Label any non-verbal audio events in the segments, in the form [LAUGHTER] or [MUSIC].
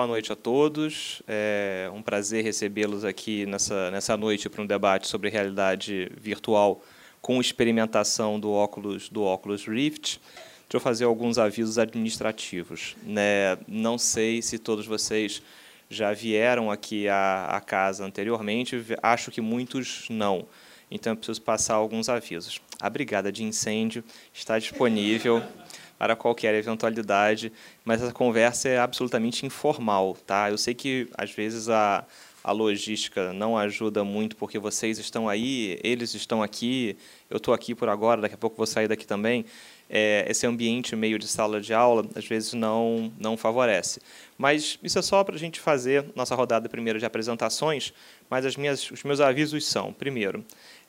Boa noite a todos. É um prazer recebê-los aqui nessa, nessa noite para um debate sobre realidade virtual com experimentação do óculos, do óculos Rift. Deixa eu fazer alguns avisos administrativos. Né? Não sei se todos vocês já vieram aqui à, à casa anteriormente, acho que muitos não. Então, eu preciso passar alguns avisos. A brigada de incêndio está disponível para qualquer eventualidade, mas essa conversa é absolutamente informal, tá? Eu sei que às vezes a a logística não ajuda muito porque vocês estão aí, eles estão aqui, eu estou aqui por agora, daqui a pouco vou sair daqui também. É, esse ambiente meio de sala de aula às vezes não não favorece. Mas isso é só para a gente fazer nossa rodada primeira de apresentações. Mas as minhas, os meus avisos são: primeiro,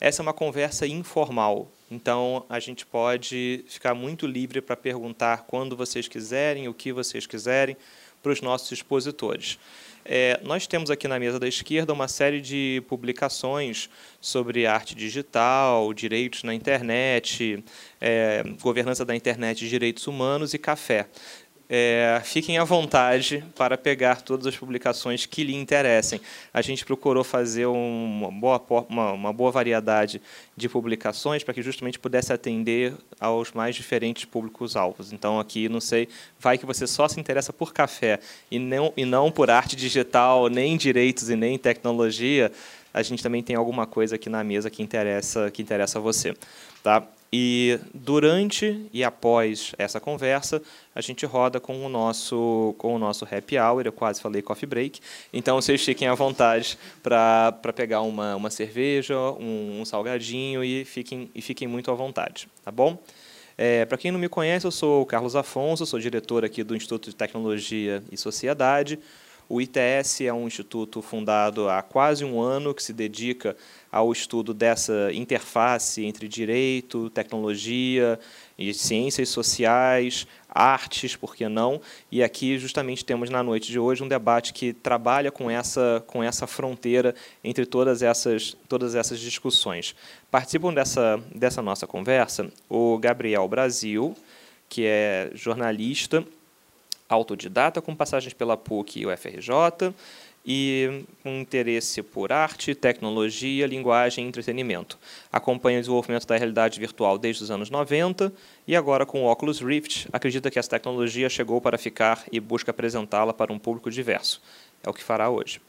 essa é uma conversa informal, então a gente pode ficar muito livre para perguntar quando vocês quiserem, o que vocês quiserem para os nossos expositores. É, nós temos aqui na mesa da esquerda uma série de publicações sobre arte digital, direitos na internet, é, governança da internet, direitos humanos e café. É, fiquem à vontade para pegar todas as publicações que lhe interessem. A gente procurou fazer uma boa, uma, uma boa variedade de publicações para que justamente pudesse atender aos mais diferentes públicos-alvos. Então, aqui, não sei, vai que você só se interessa por café e não, e não por arte digital, nem direitos e nem tecnologia, a gente também tem alguma coisa aqui na mesa que interessa, que interessa a você. Tá? E durante e após essa conversa, a gente roda com o nosso com o nosso happy hour, eu quase falei coffee break. Então vocês fiquem à vontade para pegar uma, uma cerveja, um, um, salgadinho e fiquem e fiquem muito à vontade, tá bom? É, para quem não me conhece, eu sou o Carlos Afonso, sou diretor aqui do Instituto de Tecnologia e Sociedade. O ITS é um instituto fundado há quase um ano que se dedica ao estudo dessa interface entre direito, tecnologia e ciências sociais, artes, por que não? E aqui justamente temos na noite de hoje um debate que trabalha com essa com essa fronteira entre todas essas todas essas discussões. Participam dessa dessa nossa conversa o Gabriel Brasil, que é jornalista autodidata com passagens pela PUC e o FRJ, e um interesse por arte, tecnologia, linguagem e entretenimento. Acompanha o desenvolvimento da realidade virtual desde os anos 90 e agora com o Oculus Rift acredita que essa tecnologia chegou para ficar e busca apresentá-la para um público diverso. É o que fará hoje.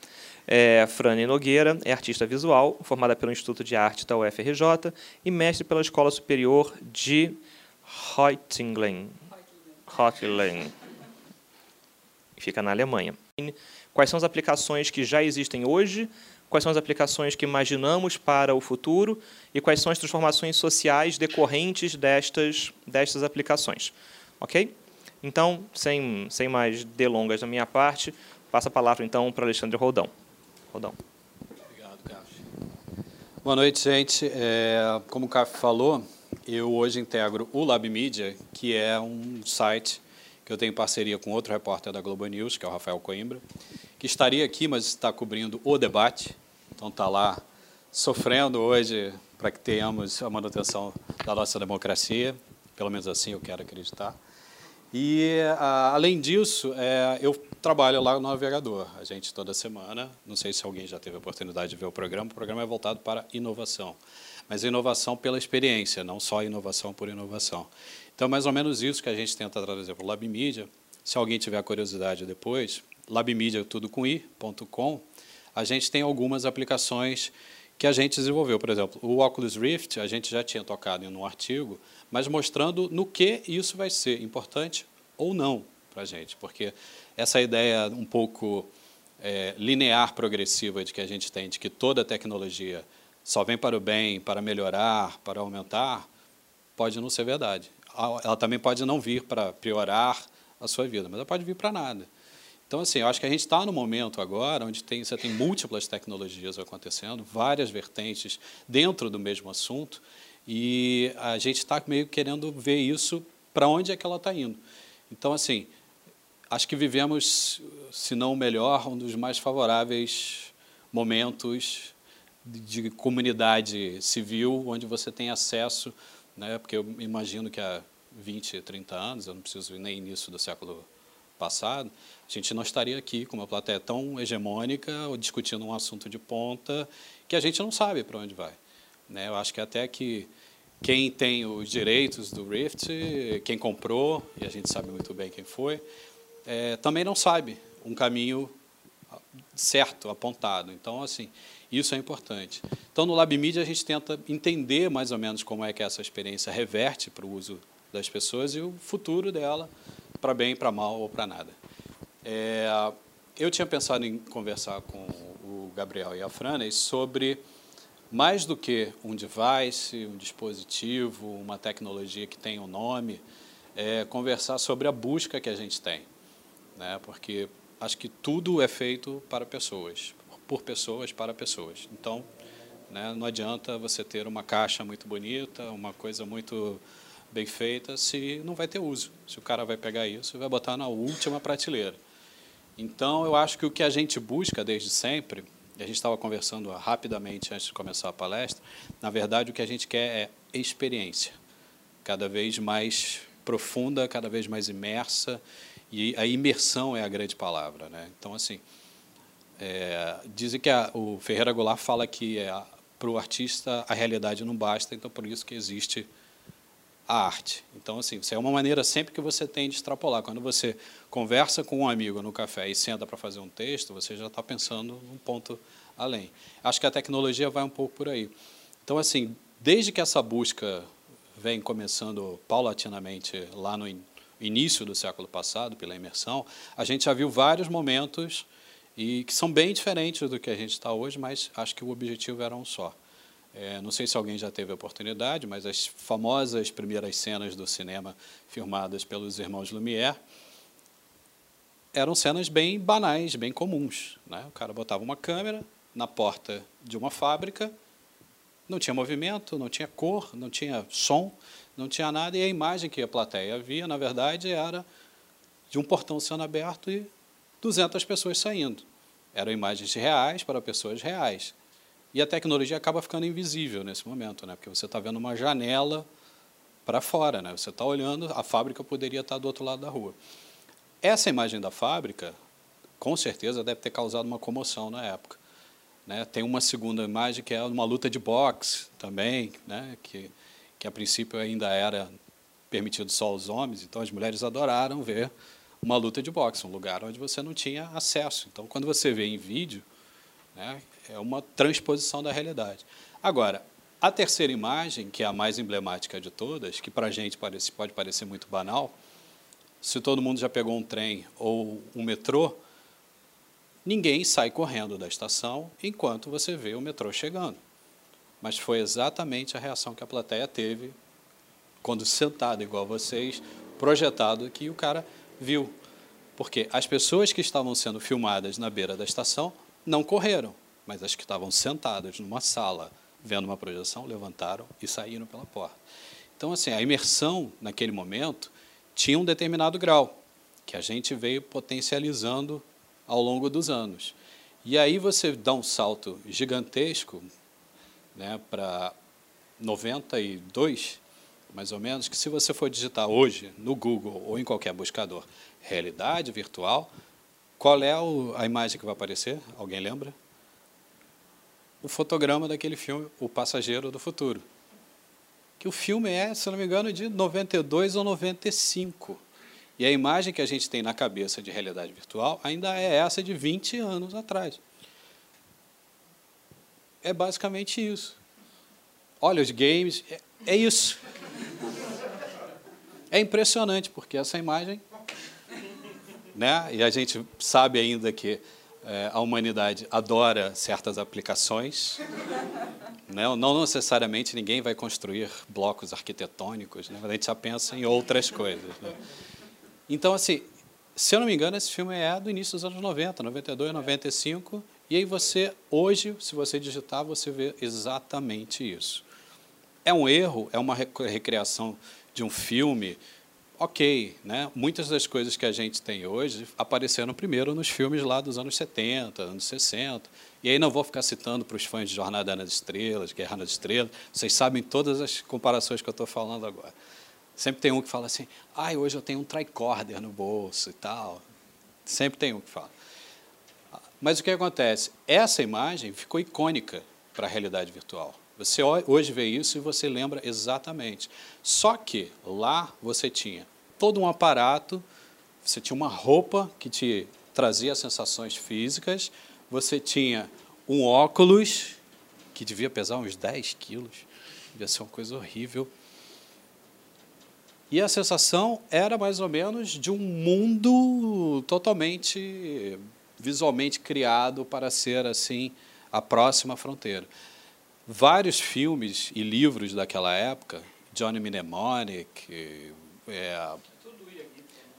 É, Frane Nogueira é artista visual, formada pelo Instituto de Arte da UFRJ e mestre pela Escola Superior de Reutlingen. Reutlingen. Fica na Alemanha quais são as aplicações que já existem hoje, quais são as aplicações que imaginamos para o futuro e quais são as transformações sociais decorrentes destas, destas aplicações. Ok? Então, sem, sem mais delongas da minha parte, passo a palavra então para Alexandre Rodão. Rodão. Obrigado, Caf. Boa noite, gente. É, como o Caf falou, eu hoje integro o Lab Media, que é um site que eu tenho parceria com outro repórter da Globo News, que é o Rafael Coimbra, que estaria aqui, mas está cobrindo o debate. Então está lá sofrendo hoje para que tenhamos a manutenção da nossa democracia, pelo menos assim eu quero acreditar. E, além disso, é, eu trabalho lá no Navegador. A gente, toda semana, não sei se alguém já teve a oportunidade de ver o programa, o programa é voltado para inovação. Mas inovação pela experiência, não só inovação por inovação. Então, mais ou menos isso que a gente tenta trazer para o Lab Media. Se alguém tiver curiosidade depois, labmedia, tudo com a gente tem algumas aplicações que a gente desenvolveu. Por exemplo, o Oculus Rift, a gente já tinha tocado em um artigo, mas mostrando no que isso vai ser importante ou não para a gente, porque essa ideia um pouco é, linear progressiva de que a gente tem, de que toda tecnologia só vem para o bem, para melhorar, para aumentar, pode não ser verdade. Ela também pode não vir para piorar a sua vida, mas ela pode vir para nada. Então, assim, eu acho que a gente está no momento agora onde tem, você tem múltiplas tecnologias acontecendo, várias vertentes dentro do mesmo assunto, e a gente está meio querendo ver isso para onde é que ela está indo. Então, assim, acho que vivemos, se não o melhor, um dos mais favoráveis momentos de comunidade civil, onde você tem acesso, né, porque eu imagino que há 20, 30 anos, eu não preciso ir nem início do século passado, a gente não estaria aqui com uma plateia tão hegemônica ou discutindo um assunto de ponta que a gente não sabe para onde vai. Né? Eu acho que até que quem tem os direitos do Rift, quem comprou, e a gente sabe muito bem quem foi, é, também não sabe um caminho certo, apontado. Então, assim, isso é importante. Então, no Lab Media, a gente tenta entender mais ou menos como é que essa experiência reverte para o uso das pessoas e o futuro dela, para bem, para mal ou para nada. É, eu tinha pensado em conversar com o Gabriel e a Franes sobre mais do que um device, um dispositivo, uma tecnologia que tem um nome, é conversar sobre a busca que a gente tem. Né? Porque acho que tudo é feito para pessoas, por pessoas, para pessoas. Então, né, não adianta você ter uma caixa muito bonita, uma coisa muito bem feita, se não vai ter uso. Se o cara vai pegar isso e vai botar na última prateleira. Então, eu acho que o que a gente busca desde sempre, e a gente estava conversando rapidamente antes de começar a palestra, na verdade o que a gente quer é experiência, cada vez mais profunda, cada vez mais imersa, e a imersão é a grande palavra. Né? Então, assim, é, dizem que a, o Ferreira Goulart fala que é, para o artista a realidade não basta, então por isso que existe a arte. Então, assim, isso é uma maneira sempre que você tem de extrapolar. Quando você conversa com um amigo no café e senta para fazer um texto, você já está pensando um ponto além. Acho que a tecnologia vai um pouco por aí. Então, assim, desde que essa busca vem começando paulatinamente lá no início do século passado, pela imersão, a gente já viu vários momentos e que são bem diferentes do que a gente está hoje, mas acho que o objetivo era um só. É, não sei se alguém já teve a oportunidade, mas as famosas primeiras cenas do cinema filmadas pelos irmãos Lumière eram cenas bem banais, bem comuns. Né? O cara botava uma câmera na porta de uma fábrica, não tinha movimento, não tinha cor, não tinha som, não tinha nada, e a imagem que a plateia via, na verdade, era de um portão sendo aberto e 200 pessoas saindo. Eram imagens reais para pessoas reais. E a tecnologia acaba ficando invisível nesse momento, né? porque você está vendo uma janela para fora. Né? Você está olhando, a fábrica poderia estar tá do outro lado da rua. Essa imagem da fábrica, com certeza, deve ter causado uma comoção na época. Né? Tem uma segunda imagem que é uma luta de boxe também, né? que, que a princípio ainda era permitido só aos homens, então as mulheres adoraram ver uma luta de boxe, um lugar onde você não tinha acesso. Então, quando você vê em vídeo, né, é uma transposição da realidade. Agora, a terceira imagem, que é a mais emblemática de todas, que para a gente parece, pode parecer muito banal, se todo mundo já pegou um trem ou um metrô, ninguém sai correndo da estação enquanto você vê o metrô chegando. Mas foi exatamente a reação que a plateia teve quando sentado igual vocês, projetado que o cara viu. Porque as pessoas que estavam sendo filmadas na beira da estação não correram, mas as que estavam sentadas numa sala vendo uma projeção levantaram e saíram pela porta. Então, assim, a imersão naquele momento tinha um determinado grau que a gente veio potencializando ao longo dos anos. E aí você dá um salto gigantesco né, para 92, mais ou menos, que se você for digitar hoje no Google ou em qualquer buscador realidade virtual, qual é a imagem que vai aparecer? Alguém lembra? O fotograma daquele filme, O Passageiro do Futuro. Que o filme é, se não me engano, de 92 ou 95. E a imagem que a gente tem na cabeça de realidade virtual ainda é essa de 20 anos atrás. É basicamente isso. Olha os games, é, é isso. É impressionante, porque essa imagem [LAUGHS] né? E a gente sabe ainda que é, a humanidade adora certas aplicações. [LAUGHS] Né? Não necessariamente ninguém vai construir blocos arquitetônicos, né? a gente já pensa em outras coisas. Né? Então, assim, se eu não me engano, esse filme é do início dos anos 90, 92, 95. E aí você, hoje, se você digitar, você vê exatamente isso. É um erro, é uma recriação de um filme ok, né? muitas das coisas que a gente tem hoje apareceram primeiro nos filmes lá dos anos 70, anos 60. E aí não vou ficar citando para os fãs de Jornada nas Estrelas, Guerra nas Estrelas, vocês sabem todas as comparações que eu estou falando agora. Sempre tem um que fala assim, ai, hoje eu tenho um tricorder no bolso e tal. Sempre tem um que fala. Mas o que acontece? Essa imagem ficou icônica para a realidade virtual. Você hoje vê isso e você lembra exatamente. Só que lá você tinha todo um aparato, você tinha uma roupa que te trazia sensações físicas, você tinha um óculos que devia pesar uns 10 quilos, devia ser uma coisa horrível. E a sensação era mais ou menos de um mundo totalmente visualmente criado para ser assim a próxima fronteira. Vários filmes e livros daquela época, Johnny Mnemonic, é,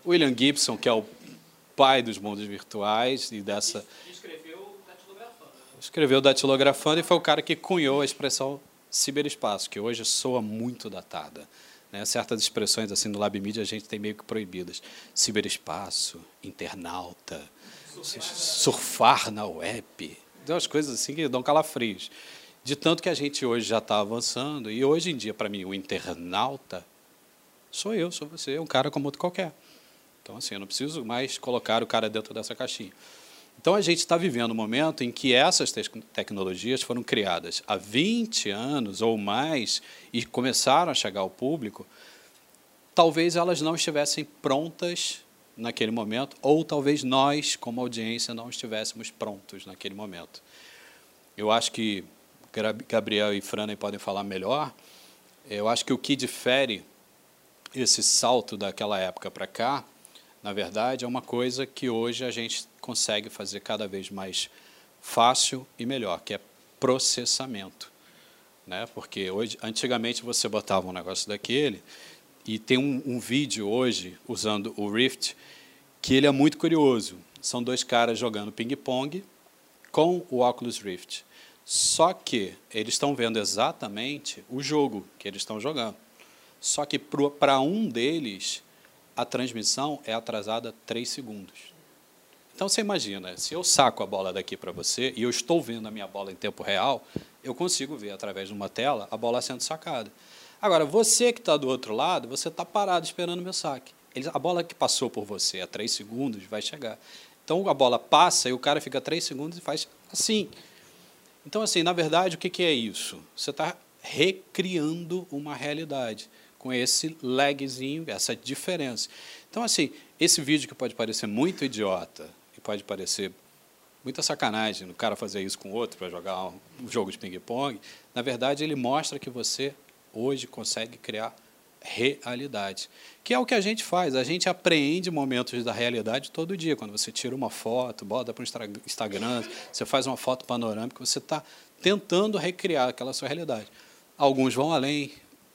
William Gibson, que é o pai dos mundos virtuais e dessa escreveu datilografando. Escreveu datilografando e foi o cara que cunhou a expressão ciberespaço, que hoje soa muito datada. Né? Certas expressões assim no Lab Media a gente tem meio que proibidas. Ciberespaço, internauta, surfar, surfar na web. Tem umas coisas assim que dão calafrios. De tanto que a gente hoje já está avançando, e hoje em dia, para mim, o internauta sou eu, sou você, um cara como outro qualquer. Então, assim, eu não preciso mais colocar o cara dentro dessa caixinha. Então, a gente está vivendo um momento em que essas te tecnologias foram criadas há 20 anos ou mais e começaram a chegar ao público. Talvez elas não estivessem prontas naquele momento, ou talvez nós, como audiência, não estivéssemos prontos naquele momento. Eu acho que Gabriel e Frana podem falar melhor. Eu acho que o que difere esse salto daquela época para cá na verdade, é uma coisa que hoje a gente consegue fazer cada vez mais fácil e melhor, que é processamento. Né? Porque hoje, antigamente você botava um negócio daquele, e tem um, um vídeo hoje usando o Rift que ele é muito curioso. São dois caras jogando ping-pong com o Oculus Rift. Só que eles estão vendo exatamente o jogo que eles estão jogando. Só que para um deles, a transmissão é atrasada 3 segundos. Então você imagina, se eu saco a bola daqui para você e eu estou vendo a minha bola em tempo real, eu consigo ver através de uma tela a bola sendo sacada. Agora, você que está do outro lado, você está parado esperando o meu saque. Ele, a bola que passou por você a 3 segundos vai chegar. Então a bola passa e o cara fica 3 segundos e faz assim. Então, assim, na verdade, o que, que é isso? Você está recriando uma realidade com esse lagzinho, essa diferença. Então, assim, esse vídeo que pode parecer muito idiota e pode parecer muita sacanagem no cara fazer isso com outro para jogar um jogo de ping-pong, na verdade, ele mostra que você hoje consegue criar realidade, que é o que a gente faz. A gente apreende momentos da realidade todo dia. Quando você tira uma foto, bota para o Instagram, você faz uma foto panorâmica, você está tentando recriar aquela sua realidade. Alguns vão além,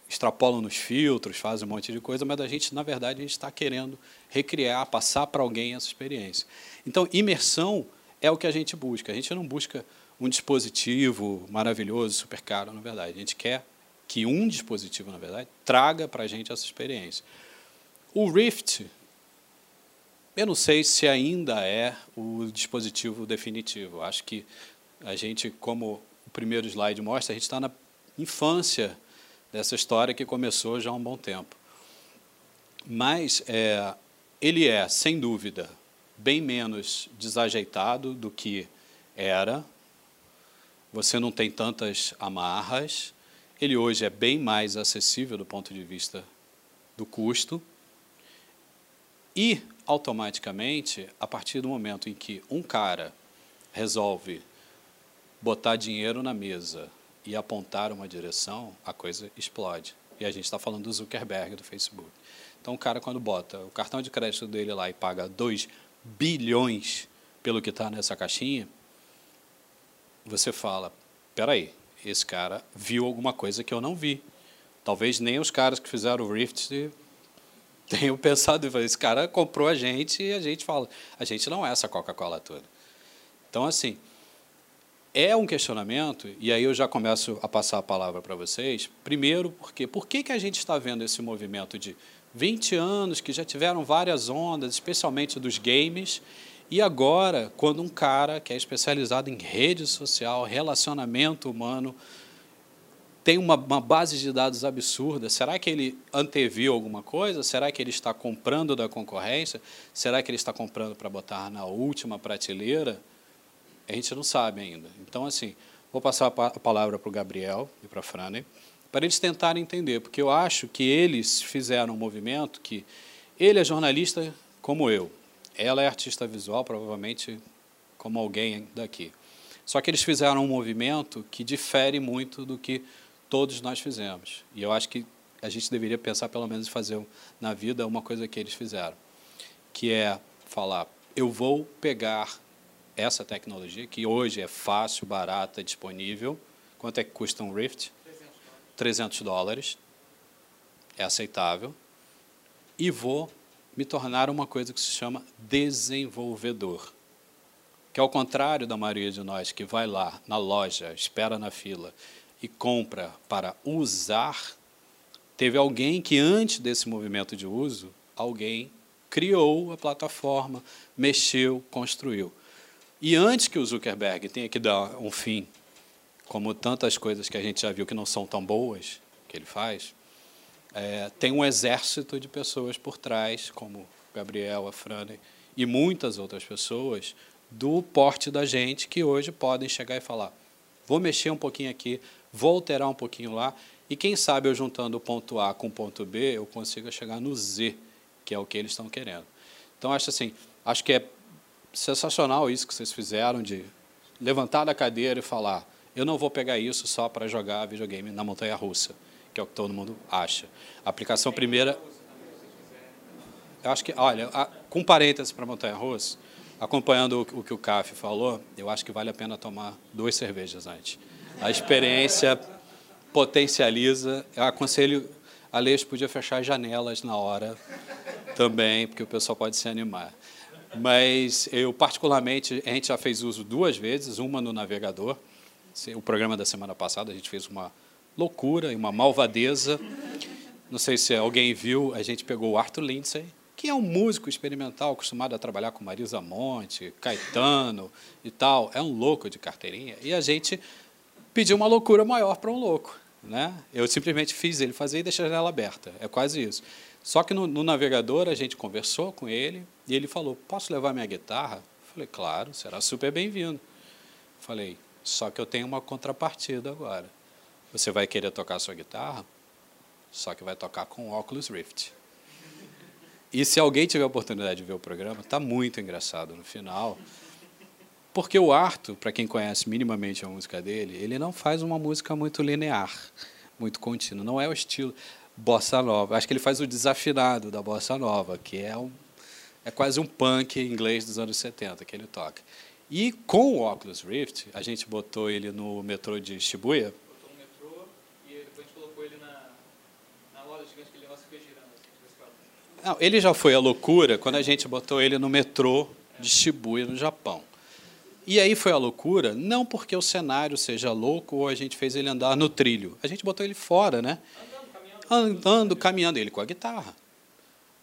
extrapolam nos filtros, fazem um monte de coisa, mas a gente, na verdade, a gente está querendo recriar, passar para alguém essa experiência. Então, imersão é o que a gente busca. A gente não busca um dispositivo maravilhoso, super caro, na verdade. A gente quer que um dispositivo, na verdade, traga para a gente essa experiência. O Rift, eu não sei se ainda é o dispositivo definitivo. Acho que a gente, como o primeiro slide mostra, a gente está na infância dessa história que começou já há um bom tempo. Mas é, ele é, sem dúvida, bem menos desajeitado do que era. Você não tem tantas amarras. Ele hoje é bem mais acessível do ponto de vista do custo. E, automaticamente, a partir do momento em que um cara resolve botar dinheiro na mesa e apontar uma direção, a coisa explode. E a gente está falando do Zuckerberg do Facebook. Então, o cara, quando bota o cartão de crédito dele lá e paga 2 bilhões pelo que está nessa caixinha, você fala: peraí, esse cara viu alguma coisa que eu não vi. Talvez nem os caras que fizeram o Rift [LAUGHS] tenham pensado, esse cara comprou a gente e a gente fala: a gente não é essa Coca-Cola toda. Então, assim, é um questionamento, e aí eu já começo a passar a palavra para vocês. Primeiro, porque por que, que a gente está vendo esse movimento de 20 anos que já tiveram várias ondas, especialmente dos games, e agora, quando um cara que é especializado em rede social, relacionamento humano, tem uma, uma, base de dados absurda. Será que ele anteviu alguma coisa? Será que ele está comprando da concorrência? Será que ele está comprando para botar na última prateleira? A gente não sabe ainda. Então, assim, vou passar a palavra para o Gabriel e para a Frane, para eles tentarem entender, porque eu acho que eles fizeram um movimento que ele é jornalista como eu, ela é artista visual, provavelmente como alguém daqui. Só que eles fizeram um movimento que difere muito do que todos nós fizemos. E eu acho que a gente deveria pensar, pelo menos, em fazer na vida uma coisa que eles fizeram, que é falar: eu vou pegar essa tecnologia, que hoje é fácil, barata, disponível. Quanto é que custa um Rift? 300 dólares. É aceitável. E vou me tornar uma coisa que se chama desenvolvedor. Que ao contrário da maioria de nós que vai lá na loja, espera na fila e compra para usar, teve alguém que antes desse movimento de uso, alguém criou a plataforma, mexeu, construiu. E antes que o Zuckerberg tenha que dar um fim, como tantas coisas que a gente já viu que não são tão boas que ele faz, é, tem um exército de pessoas por trás, como Gabriel, a Frane e muitas outras pessoas do porte da gente que hoje podem chegar e falar: vou mexer um pouquinho aqui, vou alterar um pouquinho lá, e quem sabe eu juntando o ponto A com o ponto B, eu consiga chegar no Z, que é o que eles estão querendo. Então, acho assim, acho que é sensacional isso que vocês fizeram de levantar da cadeira e falar: eu não vou pegar isso só para jogar videogame na montanha russa, que é o que todo mundo acha. A aplicação primeira. Eu acho que, olha, com parênteses para montanha russa, acompanhando o que o CAF falou, eu acho que vale a pena tomar duas cervejas antes. A experiência potencializa. Eu aconselho, a Leis podia fechar as janelas na hora também, porque o pessoal pode se animar. Mas eu, particularmente, a gente já fez uso duas vezes, uma no navegador. O programa da semana passada, a gente fez uma loucura e uma malvadeza. Não sei se alguém viu, a gente pegou o Arthur Lindsay, que é um músico experimental acostumado a trabalhar com Marisa Monte, Caetano e tal. É um louco de carteirinha. E a gente pedir uma loucura maior para um louco. Né? Eu simplesmente fiz ele fazer e deixei a janela aberta. É quase isso. Só que no, no, navegador a gente conversou com ele e ele falou: Posso levar minha guitarra? Falei: Claro, será super bem-vindo. Falei: Só que eu tenho uma contrapartida agora. Você vai querer tocar sua guitarra, só que vai tocar com o Oculus Rift. E se alguém tiver a oportunidade de ver o programa, está muito engraçado no final. Porque o Arthur, para quem conhece minimamente a música dele, ele não faz uma música muito linear, muito contínua. Não é o estilo bossa nova. Acho que ele faz o desafinado da bossa nova, que é, um, é quase um punk inglês dos anos 70 que ele toca. E com o Oculus Rift, a gente botou ele no metrô de Shibuya. Botou no metrô e depois colocou ele na, na loja gigante que ele negócio fica girando. Assim, não, ele já foi a loucura quando a gente botou ele no metrô de Shibuya, no Japão. E aí foi a loucura, não porque o cenário seja louco ou a gente fez ele andar no trilho. A gente botou ele fora, né? Andando, caminhando. Andando, caminhando, ele com a guitarra.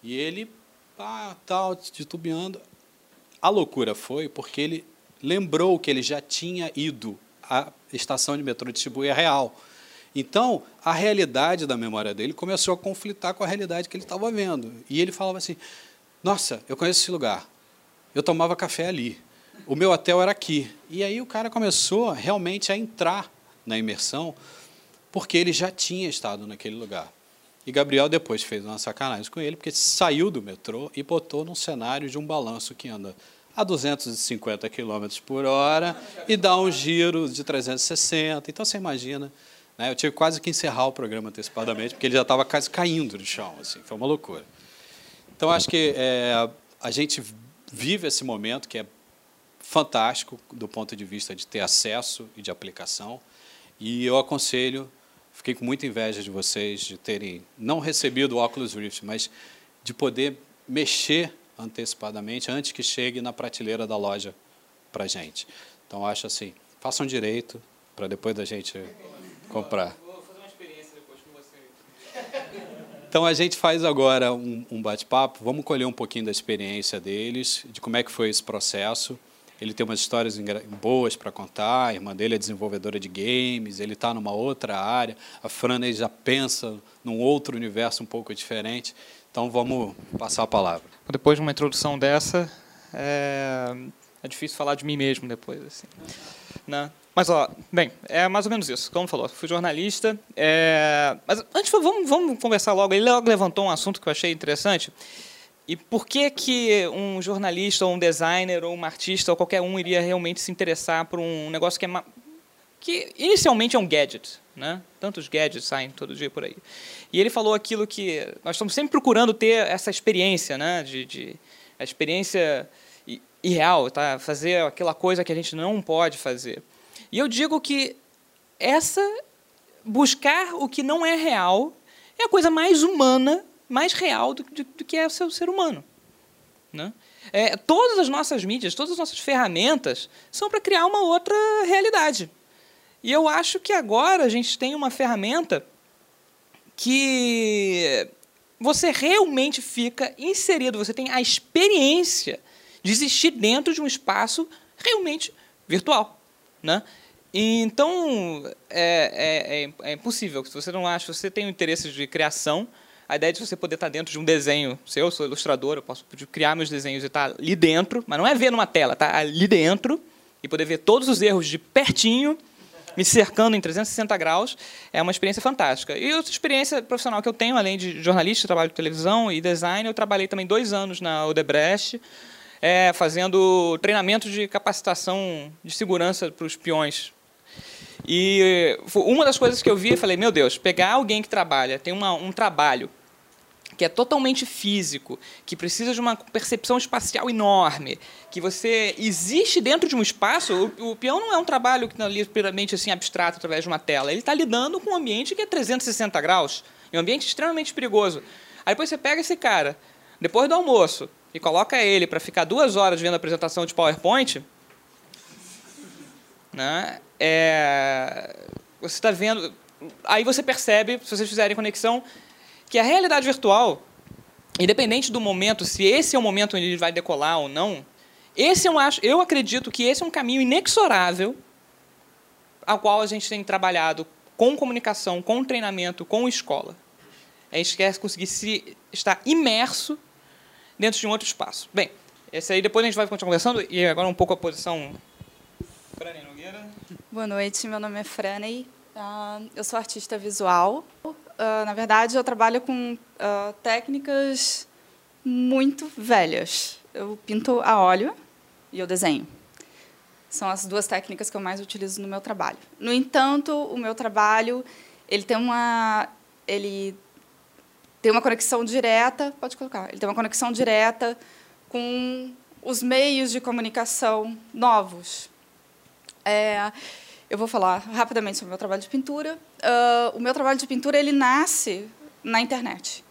E ele, pá, tal, titubeando. A loucura foi porque ele lembrou que ele já tinha ido à estação de metrô de Shibuya real. Então, a realidade da memória dele começou a conflitar com a realidade que ele estava vendo. E ele falava assim: Nossa, eu conheço esse lugar. Eu tomava café ali o meu hotel era aqui. E aí o cara começou realmente a entrar na imersão, porque ele já tinha estado naquele lugar. E Gabriel depois fez uma sacanagem com ele, porque saiu do metrô e botou num cenário de um balanço que anda a 250 km por hora e dá um giro de 360. Então você imagina, né? eu tive quase que encerrar o programa antecipadamente, porque ele já estava quase caindo no chão, assim, foi uma loucura. Então acho que é, a gente vive esse momento que é fantástico do ponto de vista de ter acesso e de aplicação. E eu aconselho, fiquei com muita inveja de vocês de terem não recebido o Oculus Rift, mas de poder mexer antecipadamente antes que chegue na prateleira da loja para gente. Então acho assim, façam direito para depois da gente comprar. Vou fazer uma experiência depois com vocês. Então a gente faz agora um, um bate-papo. Vamos colher um pouquinho da experiência deles, de como é que foi esse processo. ele tem umas histórias boas para contar, a irmã dele é desenvolvedora de games, ele está numa outra área, a Franny já pensa num outro universo um pouco diferente. Então vamos passar a palavra. Depois de uma introdução dessa, é, é difícil falar de mim mesmo depois. Assim. Né? Mas, ó, bem, é mais ou menos isso. Como falou, fui jornalista. É... Mas antes, vamos, vamos conversar logo. Ele logo levantou um assunto que eu achei interessante. E por que, que um jornalista, ou um designer, ou um artista, ou qualquer um iria realmente se interessar por um negócio que é que inicialmente é um gadget, né? Tantos gadgets saem todo dia por aí. E ele falou aquilo que nós estamos sempre procurando ter essa experiência, né? De, de a experiência irreal, tá? Fazer aquela coisa que a gente não pode fazer. E eu digo que essa buscar o que não é real é a coisa mais humana mais real do, do, do que é o seu ser humano. Né? É, todas as nossas mídias, todas as nossas ferramentas são para criar uma outra realidade. E eu acho que agora a gente tem uma ferramenta que você realmente fica inserido, você tem a experiência de existir dentro de um espaço realmente virtual. Né? Então, é, é, é, é impossível. Se você não acha, se você tem um interesse de criação, a ideia de você poder estar dentro de um desenho seu, eu sou ilustrador, eu posso criar meus desenhos e estar ali dentro, mas não é ver numa tela, tá ali dentro e poder ver todos os erros de pertinho, me cercando em 360 graus, é uma experiência fantástica. E outra experiência profissional que eu tenho, além de jornalista, trabalho de televisão e design, eu trabalhei também dois anos na Odebrecht, é, fazendo treinamento de capacitação de segurança para os peões e uma das coisas que eu vi, eu falei, meu Deus, pegar alguém que trabalha, tem uma, um trabalho que é totalmente físico, que precisa de uma percepção espacial enorme, que você existe dentro de um espaço. O, o peão não é um trabalho que é puramente assim abstrato através de uma tela. Ele está lidando com um ambiente que é 360 graus, um ambiente extremamente perigoso. Aí depois você pega esse cara, depois do almoço, e coloca ele para ficar duas horas vendo a apresentação de PowerPoint, né? É, você está vendo. Aí você percebe, se vocês fizerem conexão, que a realidade virtual, independente do momento, se esse é o momento onde ele vai decolar ou não, esse eu acho, eu acredito que esse é um caminho inexorável ao qual a gente tem trabalhado com comunicação, com treinamento, com escola. A gente quer conseguir se estar imerso dentro de um outro espaço. Bem, esse aí depois a gente vai continuar conversando e agora um pouco a posição Boa noite, meu nome é Franey, uh, eu sou artista visual. Uh, na verdade, eu trabalho com uh, técnicas muito velhas. Eu pinto a óleo e eu desenho. São as duas técnicas que eu mais utilizo no meu trabalho. No entanto, o meu trabalho ele tem uma ele tem uma conexão direta, pode colocar. Ele tem uma conexão direta com os meios de comunicação novos. É, eu vou falar rapidamente sobre o meu trabalho de pintura. Uh, o meu trabalho de pintura ele nasce na internet.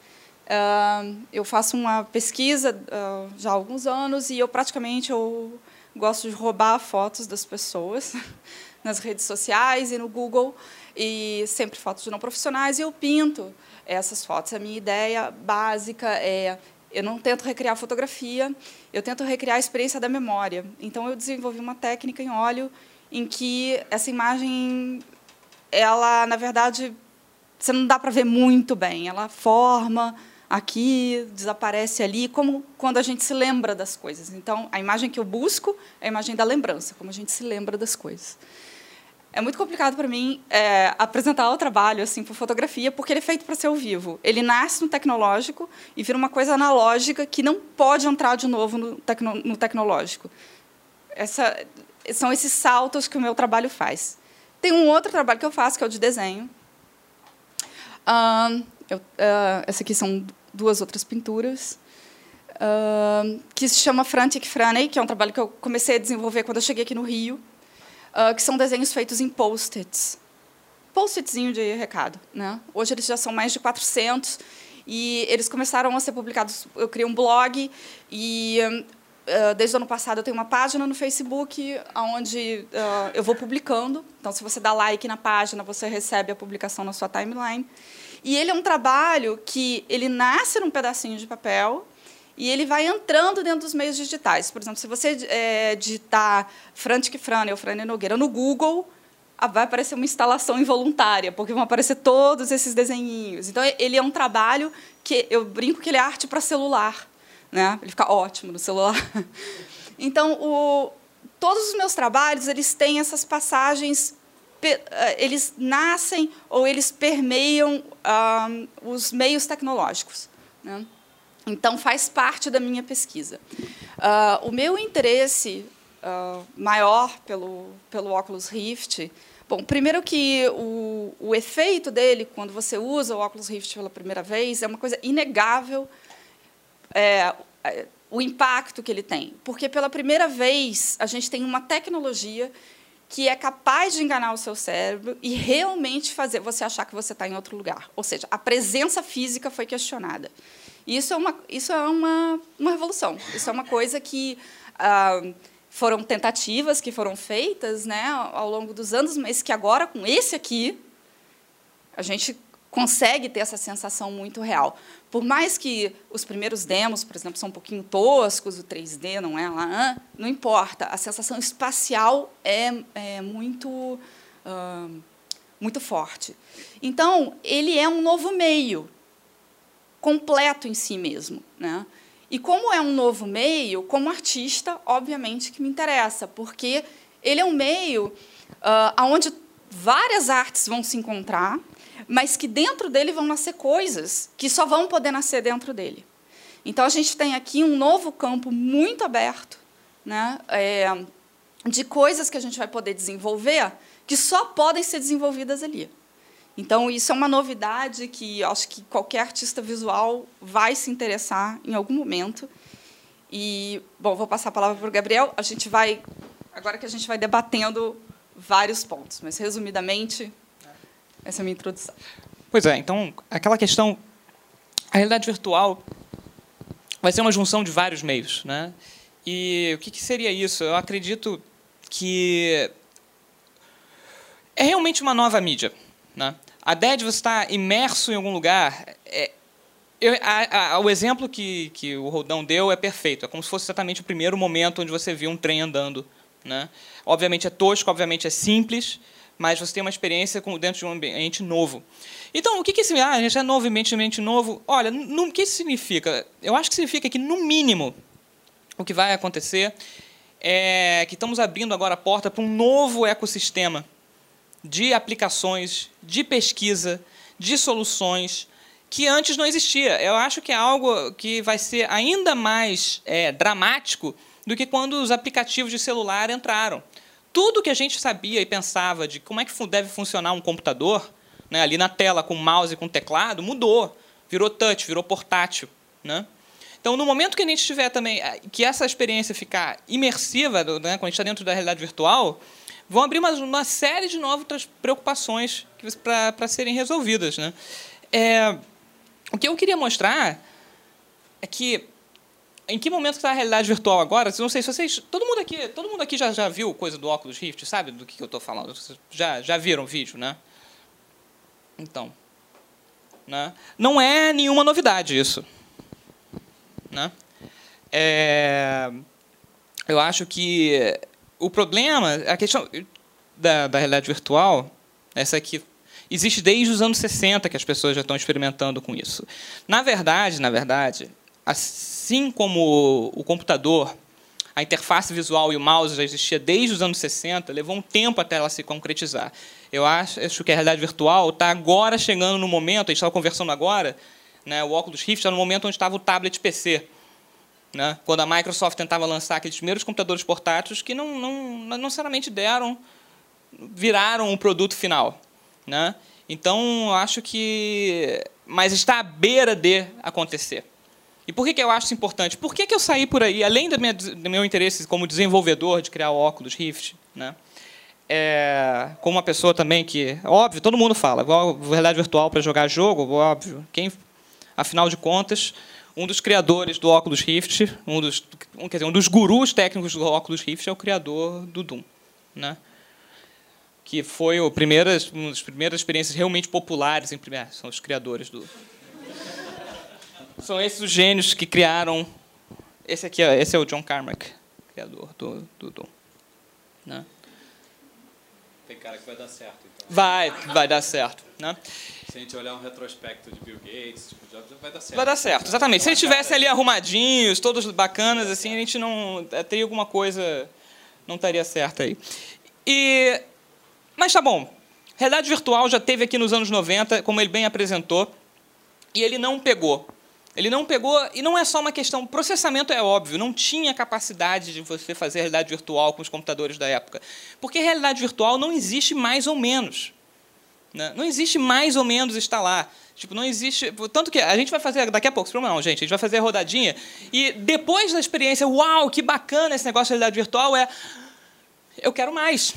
Uh, eu faço uma pesquisa uh, já há alguns anos e eu praticamente eu gosto de roubar fotos das pessoas [LAUGHS] nas redes sociais e no Google e sempre fotos de não profissionais e eu pinto essas fotos. A minha ideia básica é eu não tento recriar fotografia, eu tento recriar a experiência da memória. Então eu desenvolvi uma técnica em óleo em que essa imagem, ela, na verdade, você não dá para ver muito bem. Ela forma aqui, desaparece ali, como quando a gente se lembra das coisas. Então, a imagem que eu busco é a imagem da lembrança, como a gente se lembra das coisas. É muito complicado para mim é, apresentar o trabalho assim por fotografia, porque ele é feito para ser ao vivo. Ele nasce no tecnológico e vira uma coisa analógica que não pode entrar de novo no, tecno, no tecnológico. Essa, são esses saltos que o meu trabalho faz. Tem um outro trabalho que eu faço, que é o de desenho. Uh, eu, uh, essa aqui são duas outras pinturas. Uh, que se chama Frantic Franey, que é um trabalho que eu comecei a desenvolver quando eu cheguei aqui no Rio, que são desenhos feitos em post-its. Post-itzinho de recado. Né? Hoje eles já são mais de 400 e eles começaram a ser publicados. Eu criei um blog e eh, desde o ano passado eu tenho uma página no Facebook onde uh, eu vou publicando. Então, se você dá like na página, você recebe a publicação na sua timeline. E ele é um trabalho que ele nasce num pedacinho de papel e ele vai entrando dentro dos meios digitais. Por exemplo, se você é, digitar Frantic Frane ou Frane Nogueira no Google, vai aparecer uma instalação involuntária, porque vão aparecer todos esses desenhinhos. Então, ele é um trabalho que eu brinco que ele é arte para celular. Né? Ele fica ótimo no celular. [LAUGHS] Então, o, todos os meus trabalhos eles têm essas passagens, eh, eles nascem ou eles permeiam ah, os meios tecnológicos. Né? Então, faz parte da minha pesquisa. Uh, o meu interesse uh, maior pelo, pelo óculos Rift. Bom, primeiro que o, o efeito dele, quando você usa o óculos Rift pela primeira vez, é uma coisa inegável é, é, o impacto que ele tem. Porque, pela primeira vez, a gente tem uma tecnologia que é capaz de enganar o seu cérebro e realmente fazer você achar que você está em outro lugar. Ou seja, a presença física foi questionada. Isso é uma, isso é uma, uma revolução. Isso é uma coisa que ah, foram tentativas que foram feitas né, ao longo dos anos, mas que agora, com esse aqui, a gente consegue ter essa sensação muito real. Por mais que os primeiros demos, por exemplo, são um pouquinho toscos, o 3D não é lá, não importa. A sensação espacial é, é muito, uh, muito forte. Então, ele é um novo meio completo em si mesmo. Né? E como é um novo meio, como artista, obviamente que me interessa, porque ele é um meio uh, onde várias artes vão se encontrar, mas que dentro dele vão nascer coisas que só vão poder nascer dentro dele. Então a gente tem aqui um novo campo muito aberto, né, é, de coisas que a gente vai poder desenvolver que só podem ser desenvolvidas ali. Então, isso é uma novidade que acho que qualquer artista visual vai se interessar em algum momento. E, bom, vou passar a palavra para o Gabriel. A gente vai, agora que a gente vai debatendo vários pontos, mas, resumidamente, essa é a minha introdução. Pois é, então, aquela questão. A realidade virtual vai ser uma junção de vários meios. Né? E o que, que seria isso? Eu acredito que é realmente uma nova mídia. Né? A ideia de você estar imerso em algum lugar. É, eu, a, a, o exemplo que, que o Rodão deu é perfeito. É como se fosse exatamente o primeiro momento onde você viu um trem andando. Né? Obviamente é tosco, obviamente é simples, mas você tem uma experiência dentro de um ambiente novo. Então, o que, que esse ah, já é novo, ambiente novo? Olha, o que isso significa? Eu acho que significa que, no mínimo, o que vai acontecer é que estamos abrindo agora a porta para um novo ecossistema de aplicações, de pesquisa, de soluções que antes não existia. Eu acho que é algo que vai ser ainda mais é, dramático do que quando os aplicativos de celular entraram. Tudo que a gente sabia e pensava de como é que deve funcionar um computador, né, ali na tela com mouse e com teclado, mudou, virou touch, virou portátil, né? Então, no momento que a gente tiver também é, que essa experiência ficar imersiva, né, quando a gente está dentro da realidade virtual, vão abrir uma, uma série de novas preocupações para serem resolvidas. Né? É, o que eu queria mostrar é que em que momento está a realidade virtual agora? Não sei se vocês. Todo mundo aqui, todo mundo aqui já, já viu coisa do óculos Rift, sabe do que, que eu estou falando? Já, já viram o vídeo, né? Então. Né? Não é nenhuma novidade isso. Né? É, eu acho que o problema, a questão da, da realidade virtual, essa aqui existe desde os anos 60 que as pessoas já estão experimentando com isso. Na verdade, na verdade, assim como o computador, a interface visual e o mouse já existia desde os anos 60, levou um tempo até ela se concretizar. Eu acho, acho que a realidade virtual está agora chegando no momento, a gente estava conversando agora, né, o óculos Rift está no momento onde estava o tablet PC né? quando a Microsoft tentava lançar aqueles primeiros computadores portáteis que não, não, não necessariamente deram, viraram o produto final. Né? Então, acho que. Mas está à beira de acontecer. E por que, que eu acho isso importante? Por que, que eu saí por aí, além do, minha, do meu interesse como desenvolvedor de criar óculos Rift, né? É, como uma pessoa também que, óbvio, todo mundo fala, realidade virtual para jogar jogo, óbvio. Quem, afinal de contas, um dos criadores do óculos Rift, um dos, um, quer dizer, um dos gurus técnicos do óculos Rift é o criador do Doom, né? Que foi o primeiras, uma das primeiras experiências realmente populares em primeiro, são os criadores do São esses os gênios que criaram Esse aqui é, esse é o John Carmack, criador do, do Doom. Né? Tem cara que vai dar certo, então. Vai, vai dar certo. Né? Se a gente olhar um retrospecto de Bill Gates, tipo, Jobs, vai dar certo. Vai dar certo, exatamente. Se eles estivessem ali arrumadinhos, todos bacanas, assim, a gente não eh, teria alguma coisa, não estaria certo aí. E, mas tá bom. Realidade virtual já teve aqui nos anos 90, como ele bem apresentou, e ele não pegou. Ele não pegou, e não é só uma questão. Processamento é óbvio, não tinha capacidade de você fazer realidade virtual com os computadores da época. Porque realidade virtual não existe mais ou menos. Né? Não existe mais ou menos estar lá. Tipo, não existe. Tanto que a gente vai fazer daqui a pouco, não, gente, a gente vai fazer a rodadinha. E depois da experiência, uau, que bacana esse negócio de realidade virtual, é. Eu quero mais.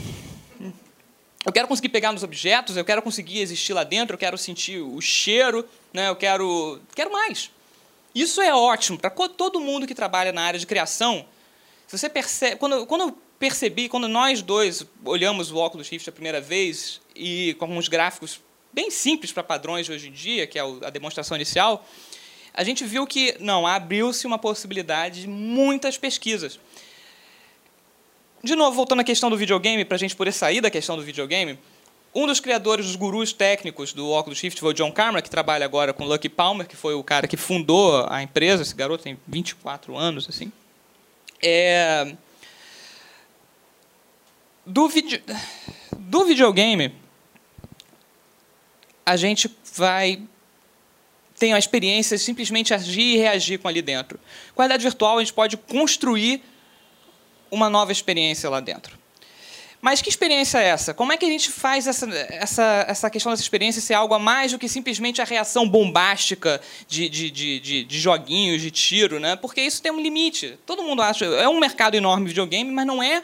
Eu quero conseguir pegar nos objetos, eu quero conseguir existir lá dentro, eu quero sentir o cheiro, né? eu quero. Quero mais. Isso é ótimo para todo mundo que trabalha na área de criação. Se você percebe, quando, quando eu percebi, quando nós dois olhamos o óculos Rift a primeira vez e com uns gráficos bem simples para padrões de hoje em dia, que é a demonstração inicial, a gente viu que não abriu-se uma possibilidade de muitas pesquisas. De novo, voltando à questão do videogame, para a gente poder sair da questão do videogame, um dos criadores, dos gurus técnicos do Oculus Rift foi o John Carmack, que trabalha agora com Lucky Palmer, que foi o cara que fundou a empresa. Esse garoto tem 24 anos, assim. É... Do, do videogame, a gente vai tem a experiência de simplesmente agir e reagir com ali dentro. Com a realidade virtual, a gente pode construir uma nova experiência lá dentro. Mas que experiência é essa? Como é que a gente faz essa, essa, essa questão dessa experiência ser algo a mais do que simplesmente a reação bombástica de, de, de, de, de joguinhos, de tiro? Né? Porque isso tem um limite. Todo mundo acha. É um mercado enorme de videogame, mas não é,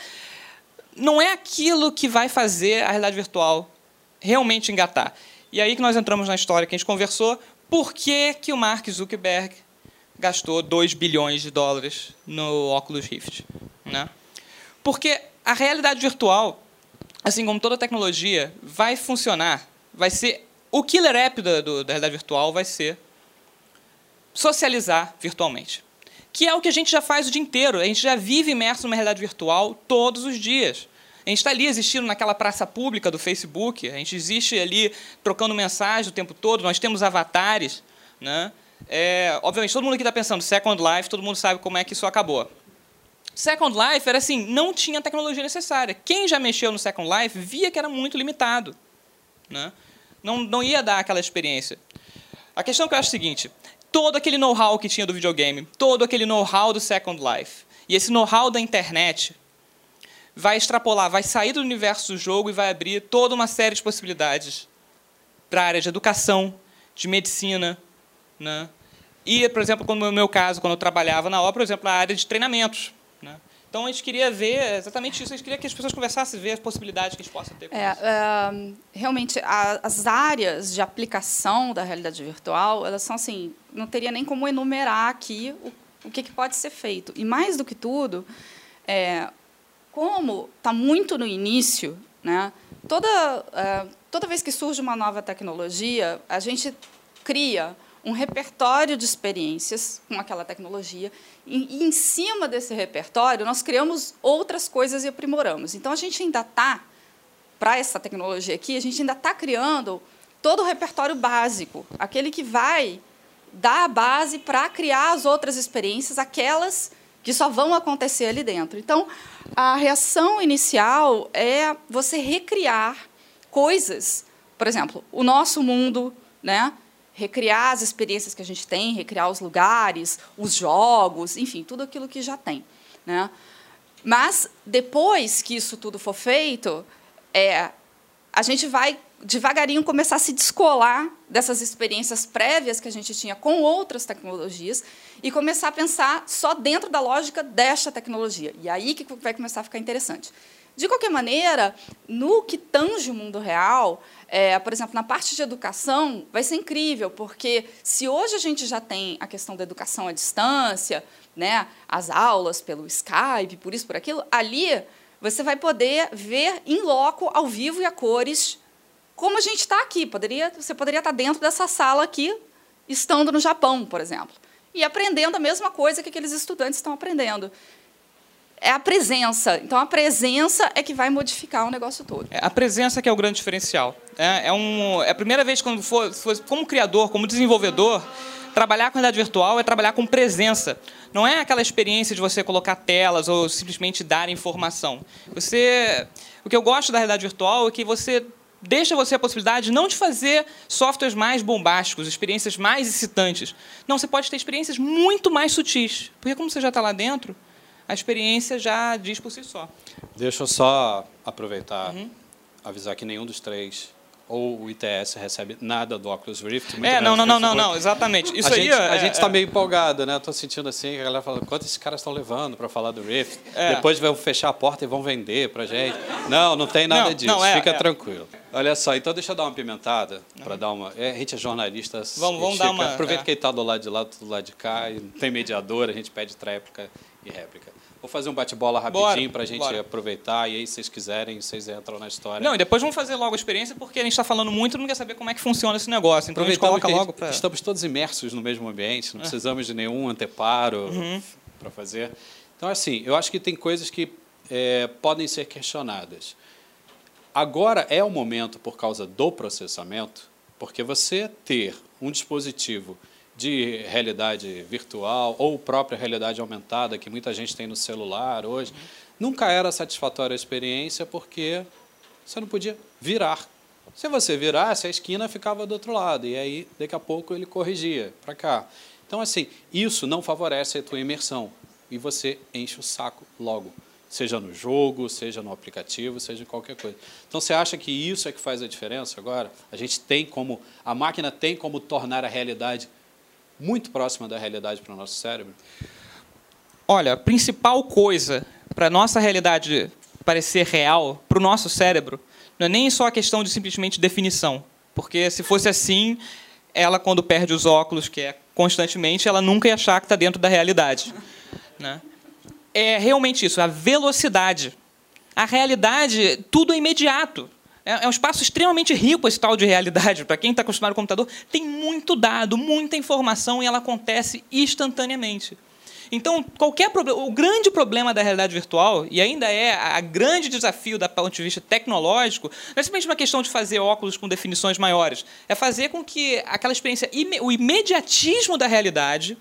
não é aquilo que vai fazer a realidade virtual realmente engatar. E aí que nós entramos na história que a gente conversou. Por que, que o Mark Zuckerberg gastou 2 bilhões de dólares no Oculus Rift? Né? Porque a realidade virtual, assim como toda tecnologia, vai funcionar, vai ser o killer app da, do, da realidade virtual vai ser socializar virtualmente, que é o que a gente já faz o dia inteiro. A gente já vive imerso numa realidade virtual todos os dias. A gente está ali existindo naquela praça pública do Facebook, a gente existe ali trocando mensagem o tempo todo, nós temos avatares. Né? É, obviamente, todo mundo aqui está pensando Second Life, todo mundo sabe como é que isso acabou. Second Life era assim, não tinha a tecnologia necessária. Quem já mexeu no Second Life via que era muito limitado. Né? Não, não ia dar aquela experiência. A questão que eu acho é a seguinte, todo aquele know-how que tinha do videogame, todo aquele know-how do Second Life, e esse know-how da internet, vai extrapolar, vai sair do universo do jogo e vai abrir toda uma série de possibilidades para a área de educação, de medicina, né? E, por exemplo, como no meu caso, quando eu trabalhava na obra, por exemplo, a área de treinamentos. Né? Então a gente queria ver exatamente isso, a gente queria que as pessoas conversassem, ver as possibilidades que eles possam ter. É, uh, realmente, a, as áreas de aplicação da realidade virtual, elas são assim, não teria nem como enumerar aqui o, o que, que pode ser feito. E mais do que tudo, é, como está muito no início, né, toda, uh, toda vez que surge uma nova tecnologia, a gente cria um repertório de experiências com aquela tecnologia, e, e, em cima desse repertório, nós criamos outras coisas e aprimoramos. Então, a gente ainda está, para essa tecnologia aqui, a gente ainda está criando todo o repertório básico, aquele que vai dar a base para criar as outras experiências, aquelas que só vão acontecer ali dentro. Então, a reação inicial é você recriar coisas, por exemplo, o nosso mundo, né? recriar as experiências que a gente tem, recriar os lugares, os jogos, enfim, tudo aquilo que já tem. Né? Mas, depois que isso tudo for feito, é, a gente vai devagarinho começar a se descolar dessas experiências prévias que a gente tinha com outras tecnologias e começar a pensar só dentro da lógica desta tecnologia. E aí que vai começar a ficar interessante. De qualquer maneira, no que tange o mundo real, é, por exemplo, na parte de educação, vai ser incrível, porque se hoje a gente já tem a questão da educação à distância, né, as aulas pelo Skype, por isso, por aquilo, ali você vai poder ver em loco, ao vivo e a cores, como a gente está aqui. Poderia, você poderia estar dentro dessa sala aqui, estando no Japão, por exemplo. e aprendendo a mesma coisa que aqueles estudantes estão aprendendo. É a presença. Então, a presença é que vai modificar o negócio todo. É a presença que é o grande diferencial. É, é, um, é a primeira vez quando for, for, como criador, como desenvolvedor, trabalhar com realidade virtual é trabalhar com presença. Não é aquela experiência de você colocar telas ou simplesmente dar informação. Você, o que eu gosto da realidade virtual é que você deixa você a possibilidade não de fazer softwares mais bombásticos, experiências mais excitantes. Não, você pode ter experiências muito mais sutis. Porque como você já está lá dentro, a experiência já diz por si só. Deixa eu só aproveitar, uhum. avisar que nenhum dos três ou o ITS recebe nada do Oculus Rift. é, não, não, não, não, não, exatamente. Isso a aí gente, é, a gente está é. meio empolgado, né? Estou sentindo assim, a galera fala, quanto esses caras estão levando para falar do Rift? É. Depois vão fechar a porta e vão vender para gente. Não, não tem nada não, disso. Não, é, Fica é. tranquilo. Olha só, então deixa eu dar uma pimentada para dar uma. É, a gente é jornalista. Vamos, vamos dar uma. Aproveita que ele está do lado de lá, do lado de cá, e tem mediador, a gente pede tréplica e réplica. Vou fazer um bate-bola rapidinho para a gente bora. aproveitar e aí, se vocês quiserem, vocês entram na história. Não, e depois vamos fazer logo a experiência, porque a gente está falando muito e não quer saber como é que funciona esse negócio. Então a gente coloca logo para. Estamos todos imersos no mesmo ambiente, não é. precisamos de nenhum anteparo uhum. para fazer. Então, assim, eu acho que tem coisas que é, podem ser questionadas. Agora é o momento, por causa do processamento, porque você ter um dispositivo de realidade virtual ou própria realidade aumentada que muita gente tem no celular hoje, nunca era satisfatória a experiência porque você não podia virar. Se você virasse, a esquina ficava do outro lado e aí daqui a pouco ele corrigia para cá. Então assim, isso não favorece a tua imersão e você enche o saco logo, seja no jogo, seja no aplicativo, seja em qualquer coisa. Então você acha que isso é que faz a diferença agora? A gente tem como a máquina tem como tornar a realidade muito próxima da realidade para o nosso cérebro? Olha, a principal coisa para a nossa realidade parecer real, para o nosso cérebro, não é nem só a questão de simplesmente definição. Porque se fosse assim, ela, quando perde os óculos, que é constantemente, ela nunca ia achar que está dentro da realidade. Né? É realmente isso, a velocidade. A realidade, tudo é imediato. É, é um espaço extremamente rico esse tal de realidade. Para quem está acostumado com o computador, tem muito dado, muita informação e ela acontece instantaneamente. Então, qualquer problema, o grande problema da realidade virtual, e ainda é a grande desafio da ponto de vista tecnológico, não é simplesmente uma questão de fazer óculos com definições maiores, é fazer com que aquela experiência, o imediatismo da realidade,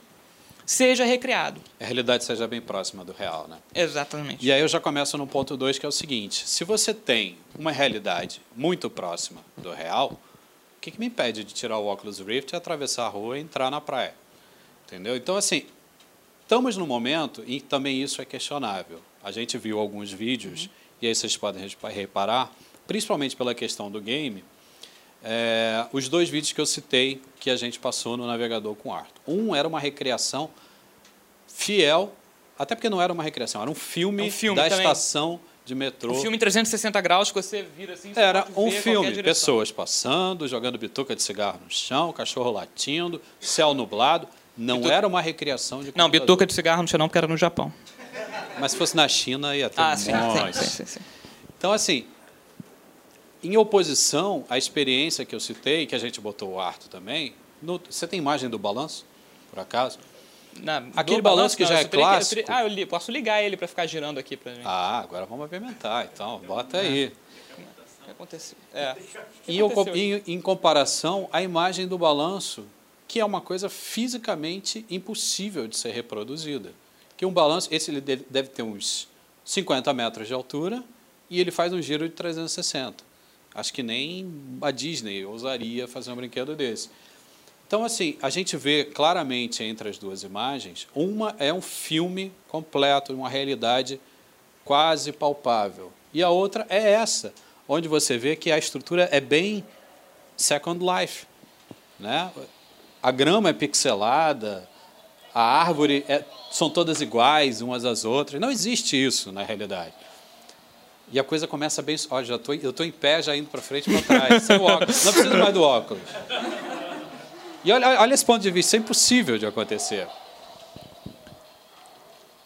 seja recriado. A realidade seja bem próxima do real, né? Exatamente. E aí eu já começo no ponto 2, que é o seguinte: se você tem uma realidade muito próxima do real, o que, que me impede de tirar o óculos Rift, atravessar a rua e entrar na praia? Entendeu? Então, assim, estamos no momento e também isso é questionável. A gente viu alguns vídeos, uhum. e aí vocês podem reparar, principalmente pela questão do game, é, os dois vídeos que eu citei que a gente passou no navegador com Arthur. Um era uma recriação fiel, até porque não era uma recriação, era um filme, é um filme da também. estação de metrô. Um filme em 360 graus que você vira assim. Era um filme, pessoas passando, jogando bituca de cigarro no chão, cachorro latindo, céu nublado. Não bituca... era uma recriação de. Não, bituca de cigarro no chão não, porque era no Japão. Mas se fosse na China ia ter ah, um sim. Sim, sim, sim, Então assim, em oposição à experiência que eu citei, que a gente botou o Arto também, no, você tem imagem do balanço, por acaso? Não, Aquele balanço, que não, já é clássico. Que, ah, eu li, posso ligar ele para ficar girando aqui para gente. Ah, agora vamos apimentar, então, bota aí. O que aconteceu? É. Em, em, em comparação, a imagem do balanço, que é uma coisa fisicamente impossível de ser reproduzida. Que um balanço, esse ele deve ter uns 50 metros de altura e ele faz um giro de 360. Acho que nem a Disney ousaria fazer um brinquedo desse. Então, assim, a gente vê claramente entre as duas imagens, uma é um filme completo, uma realidade quase palpável. E a outra é essa, onde você vê que a estrutura é bem Second Life. Né? A grama é pixelada, a árvore é, são todas iguais umas às outras. Não existe isso na realidade. E a coisa começa bem. Olha, já tô, eu estou em pé, já indo para frente e para trás, sem óculos. Não preciso mais do óculos. E olha, olha esse ponto de vista, isso é impossível de acontecer.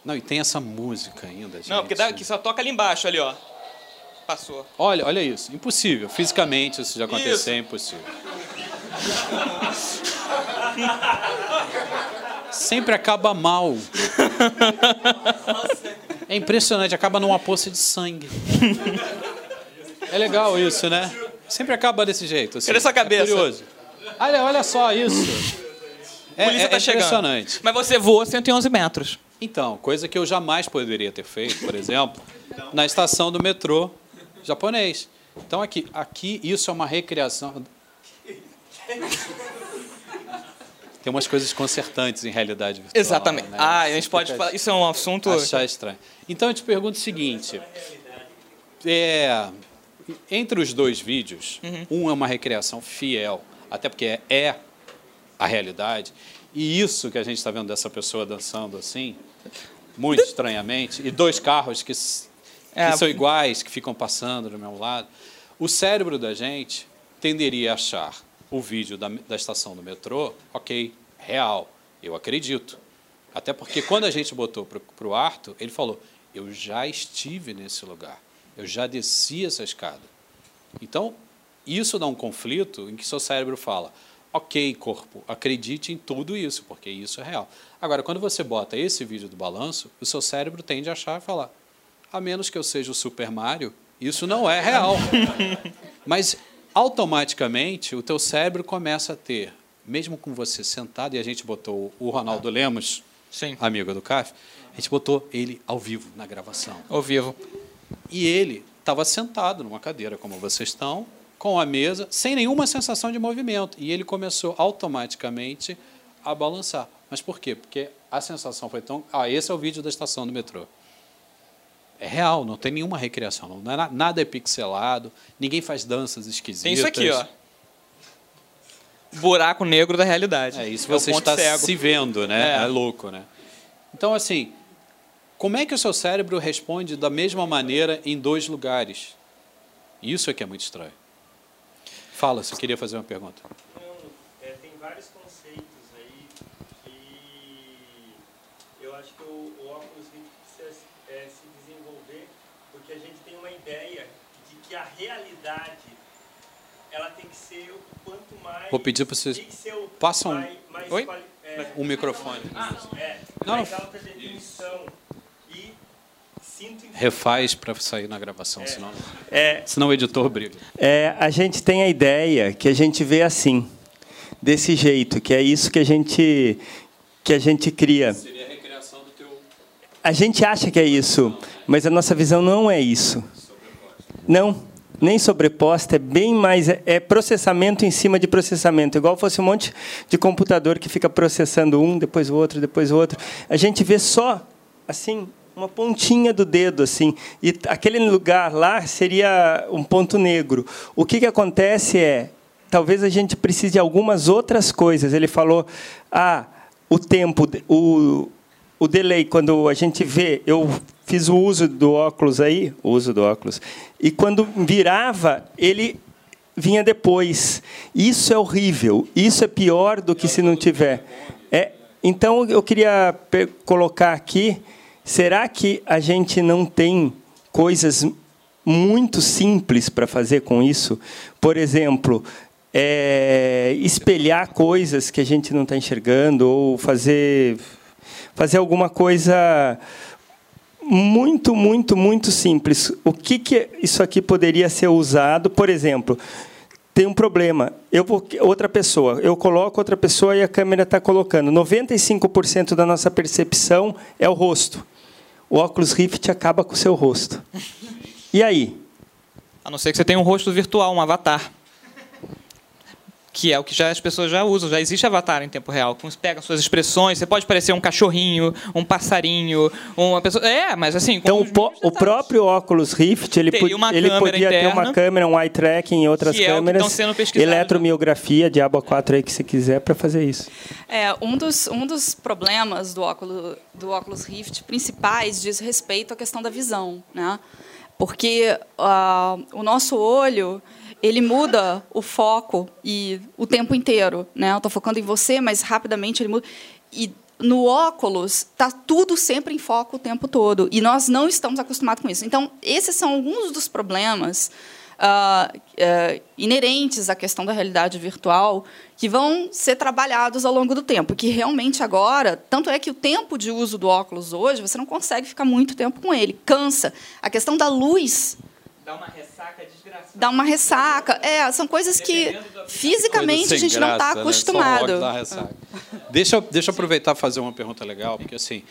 Não, e tem essa música ainda, gente. Não, porque dá, que só toca ali embaixo, ali, ó. Passou. Olha, olha isso. Impossível. Fisicamente isso de acontecer isso. é impossível. [LAUGHS] sempre acaba mal. [LAUGHS] É impressionante, acaba numa poça de sangue. É legal isso, né? Sempre acaba desse jeito. Assim. Cadê sua cabeça? É curioso. Olha, olha só isso. É, polícia é tá chegando. impressionante. Mas você voa 111 metros. Então, coisa que eu jamais poderia ter feito, por exemplo, na estação do metrô japonês. Então, aqui, aqui isso é uma recriação. Tem umas coisas concertantes em realidade virtual. Exatamente. né? Ah, a gente pode falar. Isso é um assunto. Achar estranho. Então, eu te pergunto o seguinte: é, entre os dois vídeos, um é uma recriação fiel, até porque é, é a realidade, e isso que a gente está vendo dessa pessoa dançando assim, muito [LAUGHS] estranhamente, e dois carros que, s- que É. são iguais, que ficam passando do mesmo lado, o cérebro da gente tenderia a achar o vídeo da, da estação do metrô, ok, real, eu acredito. Até porque quando a gente botou para o Arthur, ele falou: Eu já estive nesse lugar, eu já desci essa escada. Então, isso dá um conflito em que seu cérebro fala: Ok, corpo, acredite em tudo isso, porque isso é real. Agora, quando você bota esse vídeo do balanço, o seu cérebro tende a achar e falar: A menos que eu seja o Super Mario, isso não é real. [LAUGHS] Mas automaticamente o teu cérebro começa a ter, mesmo com você sentado, e a gente botou o Ronaldo Lemos, Sim. amigo do CAF, a gente botou ele ao vivo na gravação. Ao vivo. E ele estava sentado numa cadeira, como vocês estão, com a mesa, sem nenhuma sensação de movimento. E ele começou automaticamente a balançar. Mas por quê? Porque a sensação foi tão. Ah, esse é o vídeo da estação do metrô. É real, não tem nenhuma recriação. Não é na- nada é pixelado, ninguém faz danças esquisitas. Tem isso aqui, ó. Buraco negro da realidade. É isso É você está cego. se vendo, né? É. É. louco, né? Então, assim, como é que o seu cérebro responde da mesma maneira em dois lugares? Isso é que é muito estranho. Fala, você queria fazer uma pergunta. É, tem vários conceitos aí que eu acho que o, o óculos Rift precisa é, se desenvolver porque a gente tem uma ideia de que a realidade ela tem que ser o quanto mais Vou pedir para vocês o passam mais, mais Oi? quali- é, um microfone. é, Não, mais não. alta definição e sinto Refaz para sair na gravação, senão, É, senão o editor briga. é, a gente tem a ideia que a gente vê assim, desse jeito, que é isso que a gente que a gente cria. Seria a recriação do teu A gente acha que é isso, mas a nossa visão não é isso. Não, nem sobreposta, é bem mais é, é processamento em cima de processamento, igual fosse um monte de computador que fica processando um, depois o outro, depois o outro. A gente vê só assim uma pontinha do dedo assim, e aquele lugar lá seria um ponto negro. O que que acontece é talvez a gente precise de algumas outras coisas. Ele falou: "Ah, o tempo, o o delay, quando a gente vê, eu fiz o uso do óculos aí, o uso do óculos, e quando virava, ele vinha depois. Isso é horrível. Isso é pior do que se não tiver. É, então eu queria colocar aqui, será que a gente não tem coisas muito simples para fazer com isso? Por exemplo, é, espelhar coisas que a gente não está enxergando ou fazer fazer alguma coisa muito, muito, muito simples. O que, que isso aqui poderia ser usado? Por exemplo, tem um problema. Eu vou, outra pessoa, eu coloco outra pessoa e a câmera está colocando. 95% da nossa percepção é o rosto. O óculos Rift acaba com o seu rosto. E aí? A não ser que você tenha um rosto virtual, um avatar. Que é o que já as pessoas já usam. Já existe avatar em tempo real. Que você pega suas expressões. Você pode parecer um cachorrinho, um passarinho, uma pessoa. É, mas assim. com Então, o, o próprio óculos Rift, ele, po- uma ele podia ter uma interna, câmera, um eye tracking e outras que é o que câmeras, estão sendo pesquisados. eletromiografia, Diabo 4 aí que você quiser para fazer isso. É, um dos, um dos problemas do óculos, do óculos Rift principais diz respeito à questão da visão, né? Porque ah, o nosso olho ele muda o foco e o tempo inteiro, né? Eu estou focando em você, mas rapidamente ele muda. E no óculos está tudo sempre em foco o tempo todo e nós não estamos acostumados com isso. Então esses são alguns dos problemas uh, uh, inerentes à questão da realidade virtual que vão ser trabalhados ao longo do tempo. Que realmente agora, tanto é que o tempo de uso do óculos hoje, você não consegue ficar muito tempo com ele, cansa. A questão da luz. Dá uma ressaca desgraçada. Dá uma ressaca. É, são coisas que fisicamente a gente não está né? acostumado. Né? Deixa, deixa eu aproveitar e fazer uma pergunta legal, porque assim.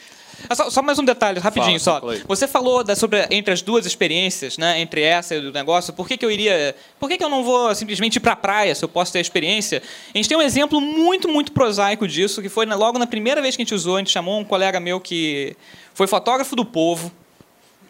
Ah, só, só, mais um detalhe, rapidinho Fala, só. Você falou da, sobre entre as duas experiências, né, entre essa e o negócio. Por que, que eu iria. Por que, que eu não vou simplesmente ir para a praia se eu posso ter a experiência? A gente tem um exemplo muito, muito prosaico disso, que foi logo na primeira vez que a gente usou. A gente chamou um colega meu que foi fotógrafo do povo.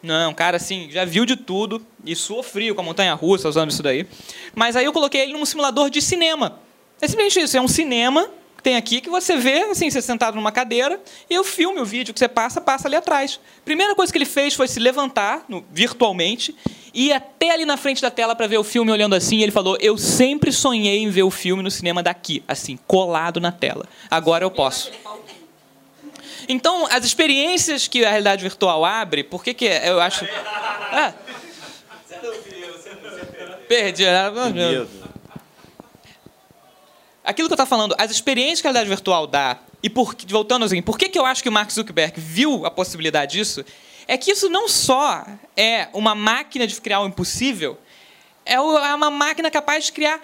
Não, cara assim, já viu de tudo e suou frio com a montanha russa usando isso daí. Mas aí eu coloquei ele num simulador de cinema. É simplesmente isso, é um cinema tem aqui que você vê, assim, você sentado numa cadeira, e o filme, o vídeo que você passa, passa ali atrás. Primeira coisa que ele fez foi se levantar no, virtualmente e ir até ali na frente da tela para ver o filme olhando assim. E ele falou: Eu sempre sonhei em ver o filme no cinema daqui, assim, colado na tela. Agora eu posso. Então, as experiências que a realidade virtual abre, por que, que eu acho. É. Perdi. Né? aquilo que eu estava falando, as experiências que a realidade virtual dá, e por, voltando assim, por que, que eu acho que o Mark Zuckerberg viu a possibilidade disso? É que isso não só é uma máquina de criar o impossível, é, é uma máquina capaz de criar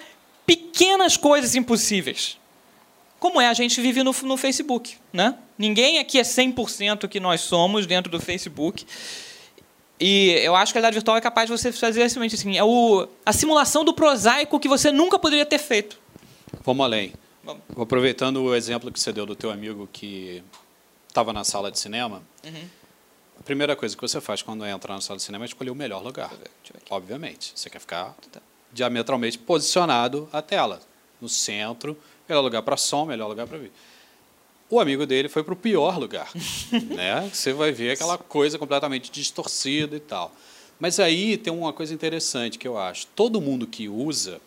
pequenas coisas impossíveis. Como é a gente vive no, no Facebook. Né? Ninguém aqui é 100% o que nós somos dentro do Facebook. E eu acho que a realidade virtual é capaz de você fazer assim, é o, a simulação do prosaico que você nunca poderia ter feito. Vamos além. Vamos. Aproveitando o exemplo que você deu do teu amigo que estava na sala de cinema, uhum. a primeira coisa que você faz quando entra na sala de cinema é escolher o melhor lugar. Obviamente. Você quer ficar tá. diametralmente posicionado à tela. No centro, melhor lugar para som, melhor lugar para vídeo. O amigo dele foi para o pior lugar. [LAUGHS] né? Você vai ver aquela coisa completamente distorcida e tal. Mas aí tem uma coisa interessante que eu acho. Todo mundo que usa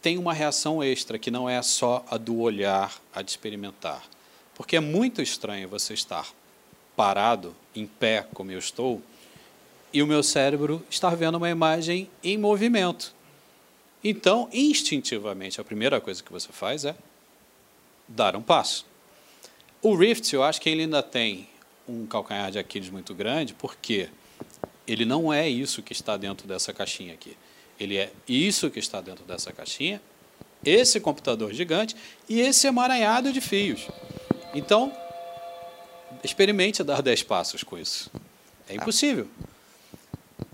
tem uma reação extra, que não é só a do olhar, a de experimentar. Porque é muito estranho você estar parado, em pé, como eu estou, e o meu cérebro estar vendo uma imagem em movimento. Então, instintivamente, a primeira coisa que você faz é dar um passo. O Rift, eu acho que ele ainda tem um calcanhar de Aquiles muito grande, porque ele não é isso que está dentro dessa caixinha aqui. Ele é isso que está dentro dessa caixinha, esse computador gigante e esse emaranhado de fios. Então, experimente dar 10 passos com isso. É impossível.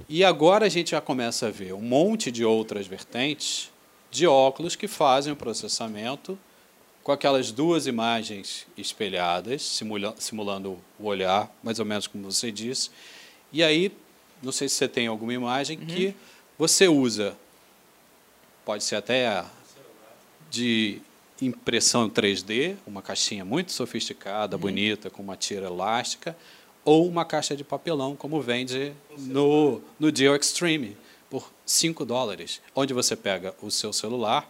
E agora a gente já começa a ver um monte de outras vertentes de óculos que fazem o processamento com aquelas duas imagens espelhadas, simula simulando o olhar, mais ou menos como você disse. E aí, não sei se você tem alguma imagem uhum. que você usa, pode ser até de impressão 3D, uma caixinha muito sofisticada, uhum. bonita, com uma tira elástica, ou uma caixa de papelão, como vende no, no Geo Extreme, por 5 dólares, onde você pega o seu celular,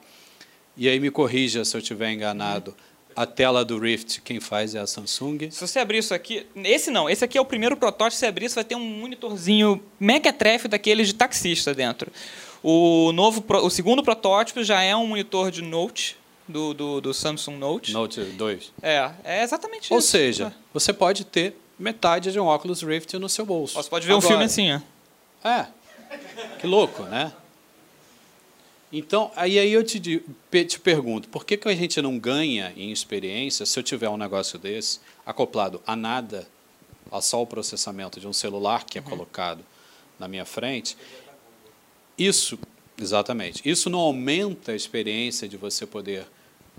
e aí me corrija se eu estiver enganado, a tela do Rift, quem faz é a Samsung. Se você abrir isso aqui, esse não, esse aqui é o primeiro protótipo. Se você abrir, você vai ter um monitorzinho mequetrefe daqueles de taxista dentro. O novo, o segundo protótipo já é um monitor de Note do, do, do Samsung Note. Note 2. É, é exatamente Ou isso. Ou seja, é. você pode ter metade de um óculos Rift no seu bolso. Você pode ver Agora, um filme assim, ó. É. Que louco, né? Então, aí, aí eu te, te pergunto, por que, que a gente não ganha em experiência se eu tiver um negócio desse acoplado a nada, a só o processamento de um celular que é uhum. colocado na minha frente? Isso, exatamente, isso não aumenta a experiência de você poder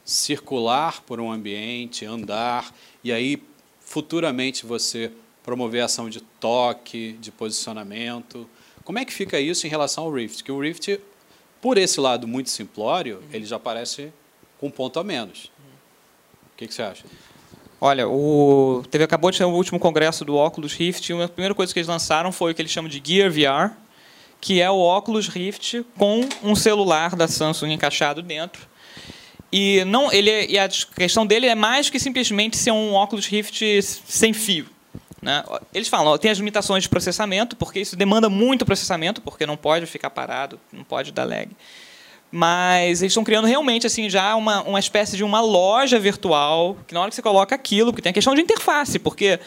circular por um ambiente, andar, e aí futuramente você promover ação de toque, de posicionamento. Como é que fica isso em relação ao Rift? Que o Rift por esse lado muito simplório, uhum. ele já parece com um ponto a menos. O que, que você acha? Olha, o teve acabou de ter o último congresso do Oculus Rift e a primeira coisa que eles lançaram foi o que eles chamam de Gear VR, que é o Oculus Rift com um celular da Samsung encaixado dentro. E não, ele e a questão dele é mais que simplesmente ser um Oculus Rift sem fio. Né? Eles falam, ó, tem as limitações de processamento, porque isso demanda muito processamento, porque não pode ficar parado, não pode dar lag. Mas eles estão criando realmente assim já uma, uma espécie de uma loja virtual, que na hora que você coloca aquilo, porque tem a questão de interface, porque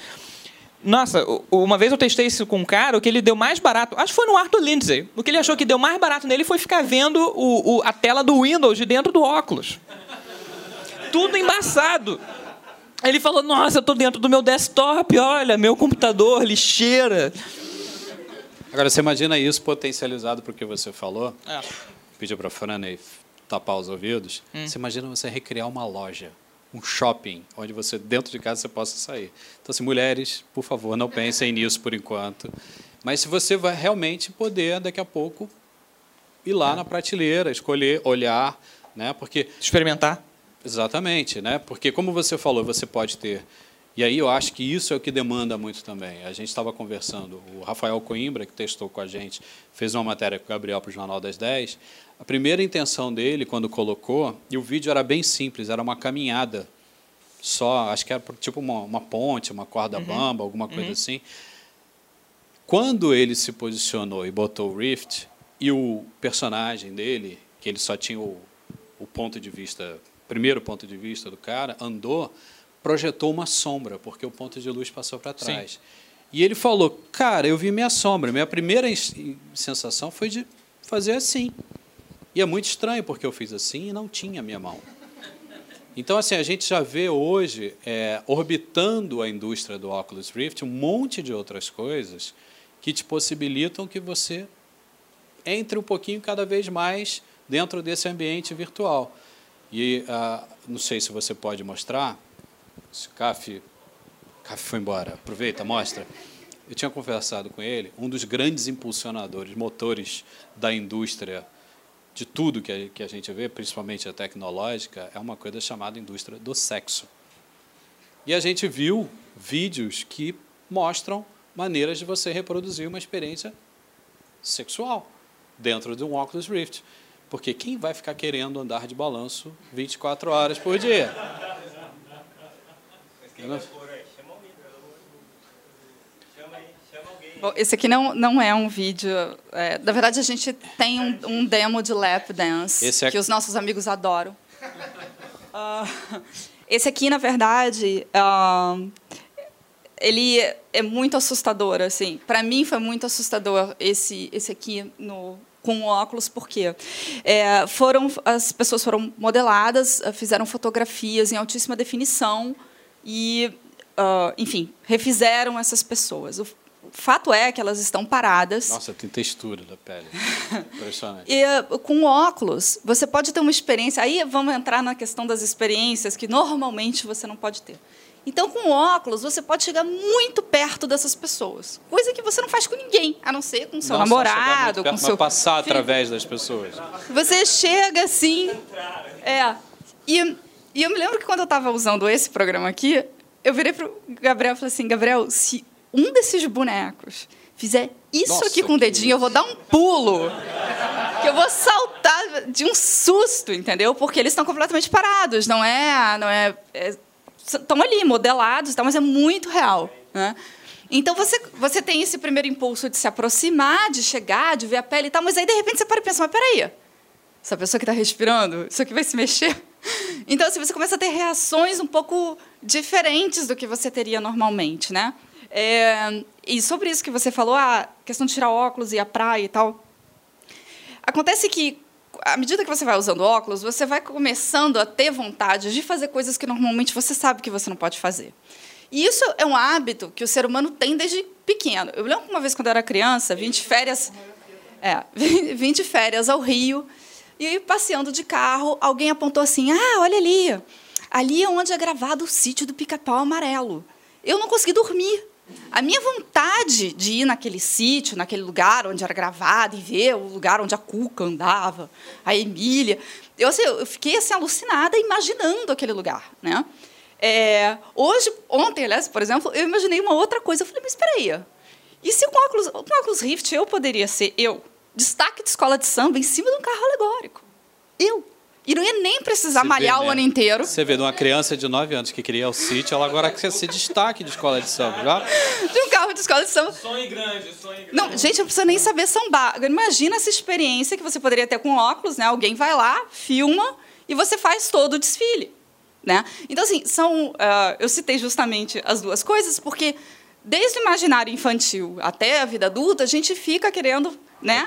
nossa, uma vez eu testei isso com um cara, o que ele deu mais barato, acho que foi no Arthur Lindsay. O que ele achou que deu mais barato nele foi ficar vendo o, o, a tela do Windows de dentro do óculos. Tudo embaçado. Ele falou: Nossa, eu estou dentro do meu desktop, olha, meu computador, lixeira. Agora, você imagina isso potencializado para o que você falou? É. Pediu para a Franny tapar os ouvidos. Hum. Você imagina você recriar uma loja um shopping onde você dentro de casa você possa sair. Então, assim, mulheres, por favor, não pensem nisso por enquanto. Mas se você vai realmente poder daqui a pouco ir lá na prateleira, escolher, olhar, né? Porque experimentar. Exatamente, né? Porque como você falou, você pode ter e aí eu acho que isso é o que demanda muito também. A gente estava conversando, o Rafael Coimbra, que testou com a gente, fez uma matéria com o Gabriel para o Jornal das 10. A primeira intenção dele, quando colocou, e o vídeo era bem simples, era uma caminhada só, acho que era tipo uma, uma ponte, uma corda uhum. bamba, alguma coisa uhum. assim. Quando ele se posicionou e botou o Rift, e o personagem dele, que ele só tinha o, o ponto de vista, primeiro ponto de vista do cara, andou projetou uma sombra, porque o ponto de luz passou para trás. Sim. E ele falou: Cara, eu vi minha sombra. Minha primeira sensação foi de fazer assim. E é muito estranho, porque eu fiz assim e não tinha minha mão. Então, assim, a gente já vê hoje, é, orbitando a indústria do Oculus Rift, um monte de outras coisas que te possibilitam que você entre um pouquinho cada vez mais dentro desse ambiente virtual. E ah, não sei se você pode mostrar, se o CAF, foi embora, aproveita, mostra. Eu tinha conversado com ele, um dos grandes impulsionadores, motores da indústria, de tudo que a, que a gente vê, principalmente a tecnológica, é uma coisa chamada indústria do sexo. E a gente viu vídeos que mostram maneiras de você reproduzir uma experiência sexual dentro de um Oculus Rift. Porque quem vai ficar querendo andar de balanço 24 horas por dia? Bom, esse aqui não, não é um vídeo. É, na verdade, a gente tem um, um demo de lap dance é... que os nossos amigos adoram. Uh, esse aqui, na verdade, uh, ele é muito assustador. Assim, para mim foi muito assustador esse esse aqui no com óculos, porque é, foram as pessoas foram modeladas, fizeram fotografias em altíssima definição e, uh, enfim, refizeram essas pessoas. O fato é que elas estão paradas. Nossa, tem textura da pele. [LAUGHS] Impressionante. e uh, com óculos, você pode ter uma experiência. Aí vamos entrar na questão das experiências que normalmente você não pode ter. Então, com óculos, você pode chegar muito perto dessas pessoas. Coisa que você não faz com ninguém, a não ser com seu não namorado, perto, com seu. passar filho. através das pessoas. Você chega assim. É. E e eu me lembro que quando eu estava usando esse programa aqui, eu virei para o Gabriel e falei assim: Gabriel, se um desses bonecos fizer isso Nossa, aqui com o dedinho, eu vou dar um pulo. Que eu vou saltar de um susto, entendeu? Porque eles estão completamente parados, não é. Não é, é estão ali, modelados, tá, mas é muito real. Né? Então você, você tem esse primeiro impulso de se aproximar, de chegar, de ver a pele e tal, mas aí de repente você para e pensa, mas peraí, essa pessoa que está respirando, isso aqui vai se mexer? [LAUGHS] Então, assim, você começa a ter reações um pouco diferentes do que você teria normalmente, né? É, e sobre isso que você falou, a questão de tirar óculos e a praia e tal. Acontece que, à medida que você vai usando óculos, você vai começando a ter vontade de fazer coisas que normalmente você sabe que você não pode fazer. E isso é um hábito que o ser humano tem desde pequeno. Eu lembro uma vez, quando eu era criança, vim de férias, é, [LAUGHS] vim de férias ao Rio, e passeando de carro, alguém apontou assim: Ah, olha ali. Ali é onde é gravado o sítio do pica-pau amarelo. Eu não consegui dormir. A minha vontade de ir naquele sítio, naquele lugar onde era gravado e ver o lugar onde a Cuca andava, a Emília, eu, assim, eu fiquei assim alucinada imaginando aquele lugar, né? É, hoje, ontem, aliás, por exemplo, eu imaginei uma outra coisa. Eu falei, mas espera aí. E se com óculos, com óculos Rift eu poderia ser eu? destaque de escola de samba em cima de um carro alegórico. Eu. E não ia nem precisar Você malhar vê, o né? ano inteiro. Você vê de uma criança de 9 anos que queria o sítio, ela agora quer ser destaque de escola de samba. Já? De um carro de escola de samba. Sonho grande, sonho grande. Não, gente, não precisa nem saber sambar. Imagina essa experiência que você poderia ter com óculos, né? Alguém vai lá, filma e você faz todo o desfile, né? Então, assim, são... ah, eu citei justamente as duas coisas porque desde o imaginário infantil até a vida adulta, a gente fica querendo, né?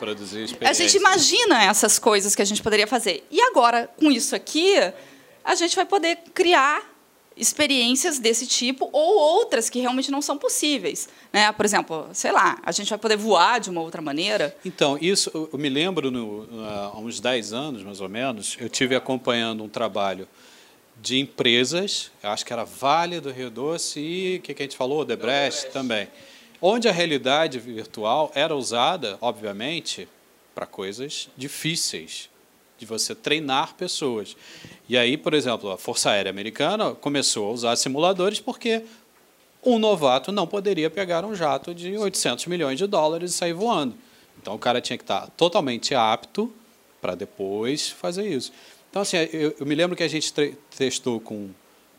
A gente imagina essas coisas que a gente poderia fazer. E agora, com isso aqui, a gente vai poder criar experiências desse tipo ou outras que realmente não são possíveis. Né? Por exemplo, sei lá, a gente vai poder voar de uma outra maneira. Então, isso, eu me lembro, no, há uns 10 anos, mais ou menos, eu tive acompanhando um trabalho de empresas, acho que era Vale do Rio Doce e, o que, que a gente falou? Odebrecht também. Onde a realidade virtual era usada, obviamente, para coisas difíceis, de você treinar pessoas. E aí, por exemplo, a Força Aérea Americana começou a usar simuladores porque um novato não poderia pegar um jato de 800 milhões de dólares e sair voando. Então o cara tinha que estar totalmente apto para depois fazer isso. Então, assim, eu, eu me lembro que a gente testou com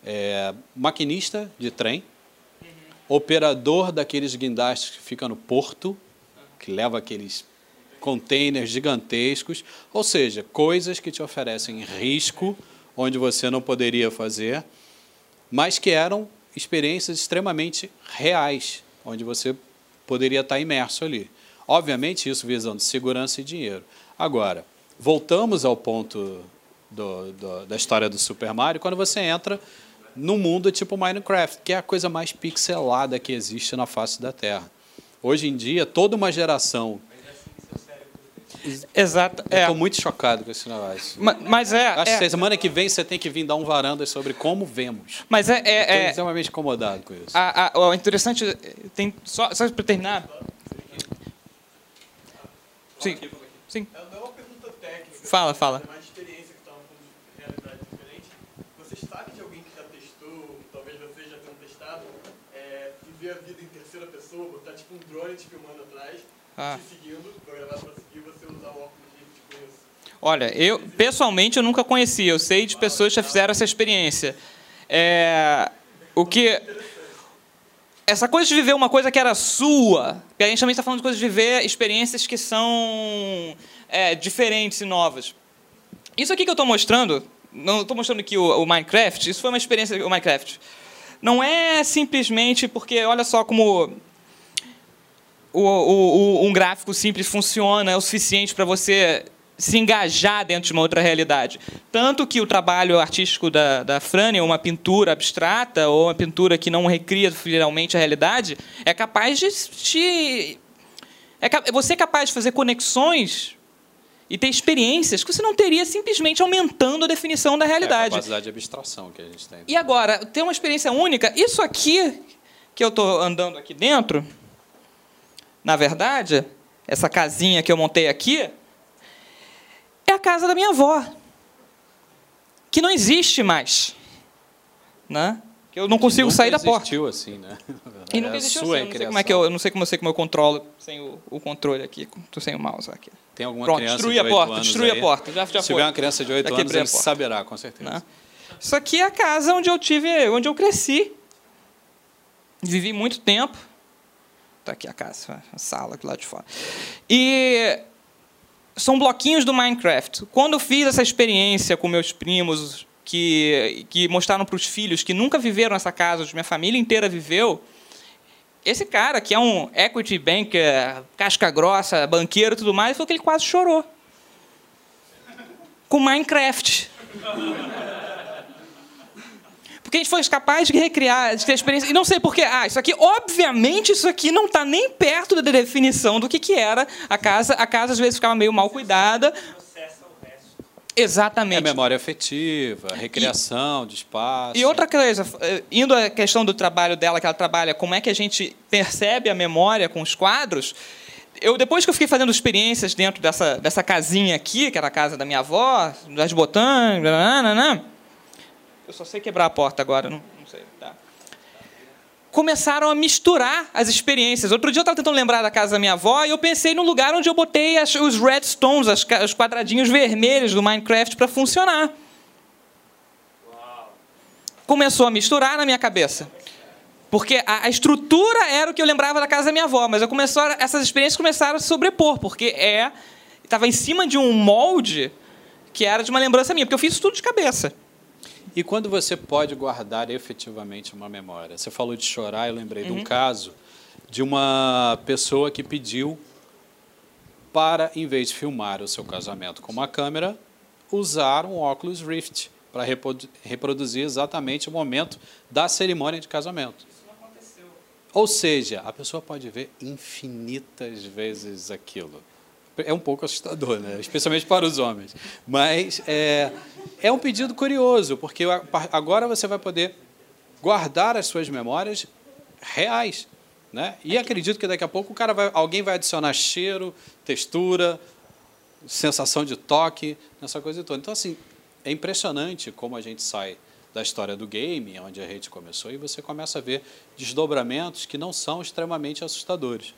é, maquinista de trem, operador daqueles guindastes que fica no porto, que leva aqueles containers gigantescos, ou seja, coisas que te oferecem risco onde você não poderia fazer, mas que eram experiências extremamente reais, onde você poderia estar imerso ali. Obviamente, isso visando segurança e dinheiro. Agora, voltamos ao ponto do- do- da história do Super Mario, quando você entra num mundo tipo Minecraft, que é a coisa mais pixelada que existe na face da Terra. Hoje em dia, toda uma geração. Exato. Eu É. estou muito chocado com esse negócio. Ma- Mas é. Acho é- que semana que vem você tem que vir dar um varanda sobre como vemos. Mas é. Estou é, é extremamente incomodado com isso. a, a, o interessante. Tem, só só para terminar. Sim. Sim. Não é uma pergunta técnica. Fala, fala. É mais experiência que estava falando de realidade diferente. Você sabe de alguém que já testou, talvez você já tenha testado, viver a vida em terceira pessoa, botar tipo um drone te filmando atrás, Ah. te seguindo, programado para seguir, você usar o óculos de tipo isso. Olha, eu pessoalmente eu nunca conheci. Eu sei de pessoas que já fizeram essa experiência. É, o que essa coisa de viver uma coisa que era sua, porque a gente também está falando de coisas de viver experiências que são é, diferentes e novas. Isso aqui que eu estou mostrando, não estou mostrando aqui o, o Minecraft. Isso foi uma experiência o Minecraft. Não é simplesmente porque olha só como o, o- o- um gráfico simples funciona é o suficiente para você se engajar dentro de uma outra realidade. Tanto que o trabalho artístico da, da Frane, uma pintura abstrata ou uma pintura que não recria fielmente a realidade, é capaz de te... É, você é capaz de fazer conexões e ter experiências que você não teria simplesmente aumentando a definição da É a realidade. capacidade de abstração que a gente tem. E agora, ter uma experiência única, isso aqui que eu estou andando aqui dentro, na verdade, essa casinha que eu montei aqui, é a casa da minha avó, que não existe mais. Né? Que eu não consigo Nunca sair da porta. existiu assim, né? E nunca É a existiu sua assim. Eu não sei como é que eu, eu não sei como eu sei como eu controlo sem o, o controle aqui. Estou sem o mouse aqui. Tem alguma Pronto, criança destruí de a 8 porta, anos destruí a aí? porta. Já, já Se foi. tiver uma criança de 8 Já anos, a ele saberá, com certeza. né? Isso aqui é a casa onde eu tive, onde eu cresci. Vivi muito tempo. Tá aqui a casa, a sala aqui lá de fora. E são bloquinhos do Minecraft. Quando eu fiz essa experiência com meus primos, que, que mostraram para os filhos que nunca viveram nessa casa, onde minha família inteira viveu, esse cara, que é um equity banker, casca grossa, banqueiro e tudo mais, falou que ele quase chorou. Com Minecraft. Porque a gente foi capaz de recriar, de ter experiência. E não sei porquê. Ah, isso aqui, obviamente, isso aqui não está nem perto da definição do que, que era a casa. A casa, às vezes, ficava meio mal cuidada. É Exatamente. memória afetiva, recriação de espaço. E outra coisa, eh, indo à questão do trabalho dela, que ela trabalha, como é que a gente percebe a memória com os quadros. Eu, depois que eu fiquei fazendo experiências dentro dessa, dessa casinha aqui, que era a casa da minha avó, das nananana, eu só sei quebrar a porta agora, não, não sei. Tá. Começaram a misturar as experiências. Outro dia eu estava tentando lembrar da casa da minha avó e eu pensei no lugar onde eu botei as, os redstones, as, os quadradinhos vermelhos do Minecraft para funcionar. Começou a misturar na minha cabeça. Porque a, a, estrutura era o que eu lembrava da casa da minha avó, mas eu começou, essas experiências começaram a se sobrepor, porque é estava em cima de um molde que era de uma lembrança minha, porque eu fiz isso tudo de cabeça. E quando você pode guardar efetivamente uma memória? Você falou de chorar, eu lembrei uhum. de um uhum. caso de uma pessoa que pediu para, em vez de filmar o seu casamento com uma câmera, usar um óculos Rift para reproduzir exatamente o momento da cerimônia de casamento. Ou seja, a pessoa pode ver infinitas vezes aquilo. É um pouco assustador, né? especialmente para os homens. Mas é, é um pedido curioso, porque agora você vai poder guardar as suas memórias reais. Né? E acredito que daqui a pouco o cara vai, alguém vai adicionar cheiro, textura, sensação de toque, nessa coisa toda. Então, assim, é impressionante como a gente sai da história do game, onde a gente começou, e você começa a ver desdobramentos que não são extremamente assustadores.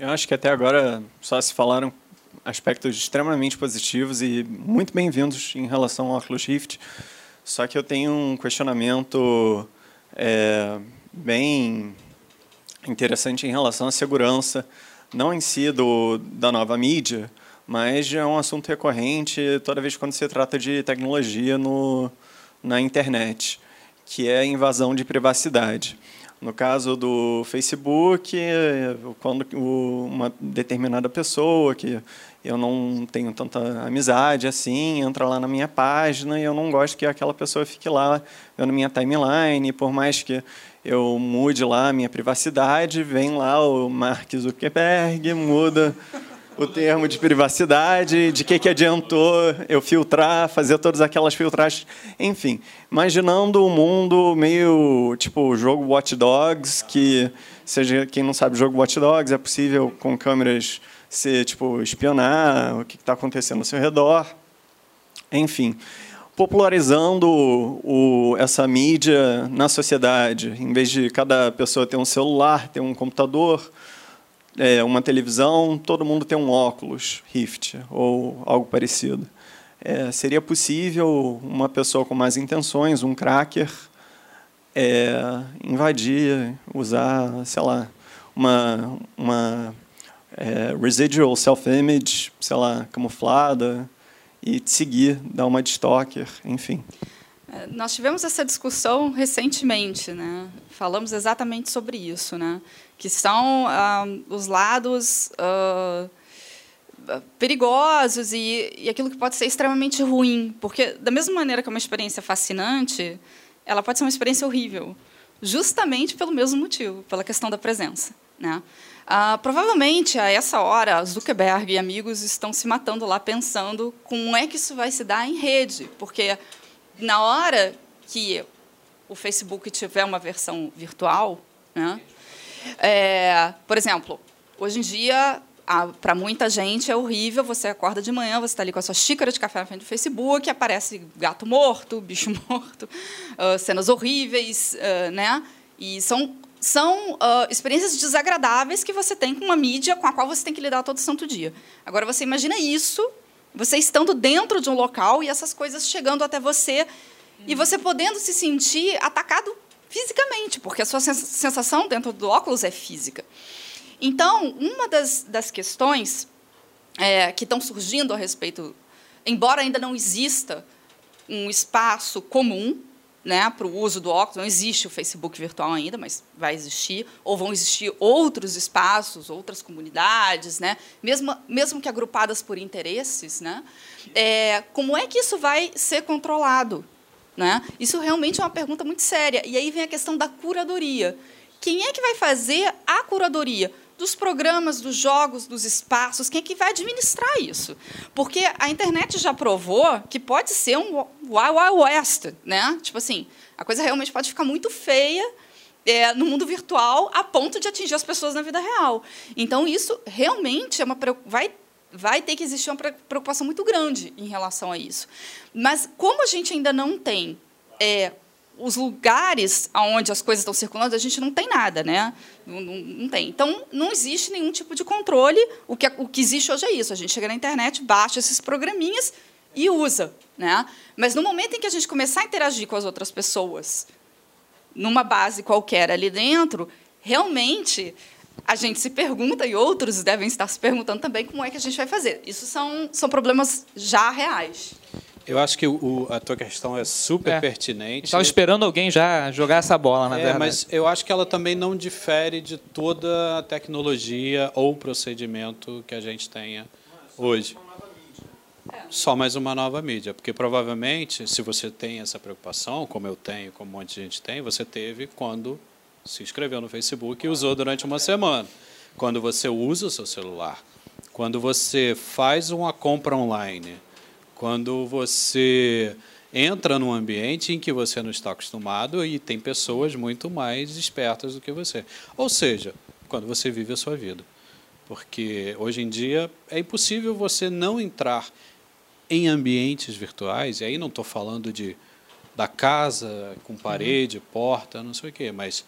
Eu acho que até agora só se falaram aspectos extremamente positivos e muito bem-vindos em relação ao Oculus Rift. Só que eu tenho um questionamento é, bem interessante em relação à segurança, não em si do, da nova mídia, mas é um assunto recorrente toda vez quando se trata de tecnologia no, na internet, que é a invasão de privacidade. No caso do Facebook, quando uma determinada pessoa que eu não tenho tanta amizade assim, entra lá na minha página e eu não gosto que aquela pessoa fique lá na minha timeline, por mais que eu mude lá a minha privacidade, vem lá o Mark Zuckerberg, muda o termo de privacidade, de que, que adiantou eu filtrar, fazer todas aquelas filtragens, enfim. Imaginando um mundo meio tipo o jogo Watch Dogs, que, seja quem não sabe jogo Watch Dogs, é possível com câmeras se tipo espionar o que está acontecendo ao seu redor, enfim popularizando o, essa mídia na sociedade. Em vez de cada pessoa ter um celular, ter um computador, é, uma televisão, todo mundo tem um óculos Rift ou algo parecido. É, seria possível uma pessoa com mais intenções, um cracker, é, invadir, usar, sei lá, uma, uma é, residual self-image, sei lá, camuflada, e te seguir, dar uma de stalker, enfim. É, nós tivemos essa discussão recentemente, né? Falamos exatamente sobre isso, né? Que são ah, os lados ah, perigosos e, e aquilo que pode ser extremamente ruim, porque da mesma maneira que é uma experiência fascinante, ela pode ser uma experiência horrível, justamente pelo mesmo motivo, pela questão da presença, né? Ah, provavelmente, a essa hora, Zuckerberg e amigos estão se matando lá pensando como é que isso vai se dar em rede, porque na hora que o Facebook tiver uma versão virtual, né, é, por exemplo, hoje em dia, para muita gente é horrível, você acorda de manhã, você está ali com a sua xícara de café na frente do Facebook, aparece gato morto, bicho [LAUGHS] morto, uh, cenas horríveis, uh, né? E são, são uh, experiências desagradáveis que você tem com uma mídia com a qual você tem que lidar todo santo dia. Agora, você imagina isso você estando dentro de um local e essas coisas chegando até você e você podendo se sentir atacado fisicamente, porque a sua sensação dentro do óculos é física. Então, uma das, das questões é, que estão surgindo a respeito, embora ainda não exista um espaço comum né, para o uso do óculos. Não existe o Facebook virtual ainda, mas vai existir. Ou vão existir outros espaços, outras comunidades, né, mesmo, mesmo que agrupadas por interesses. Né, é, como é que isso vai ser controlado? Né? Isso realmente é uma pergunta muito séria. E aí vem a questão da curadoria. Quem é que vai fazer a curadoria? dos programas, dos jogos, dos espaços, quem é que vai administrar isso? Porque a internet já provou que pode ser um Wild Wild West, né? Tipo assim, a coisa realmente pode ficar muito feia é, no mundo virtual a ponto de atingir as pessoas na vida real. Então, isso realmente é uma vai vai ter que existir uma preocupação muito grande em relação a isso. Mas como a gente ainda não tem é, os lugares onde as coisas estão circulando, a gente não tem nada, né? Não, não, não, tem. Então, não existe nenhum tipo de controle. O que, o que existe hoje é isso. A gente chega na internet, baixa esses programinhas e usa. Né? Mas no momento em que a gente começar a interagir com as outras pessoas, numa base qualquer ali dentro, realmente a gente se pergunta, e outros devem estar se perguntando também, como é que a gente vai fazer. Isso são, são problemas já reais. Eu acho que o, a tua questão é super é. pertinente. Estava esperando alguém já jogar essa bola, na é, verdade. Mas eu acho que ela também não difere de toda a tecnologia ou procedimento que a gente tenha hoje. Só mais uma nova mídia, porque provavelmente, se você tem essa preocupação, como eu tenho, como um monte de gente tem, você teve quando se inscreveu no Facebook e usou durante uma semana. Quando você usa o seu celular, quando você faz uma compra online, quando você entra num ambiente em que você não está acostumado e tem pessoas muito mais espertas do que você. Ou seja, quando você vive a sua vida. Porque hoje em dia é impossível você não entrar em ambientes virtuais, e aí não estou falando de da casa com parede, uhum. porta, não sei o quê, mas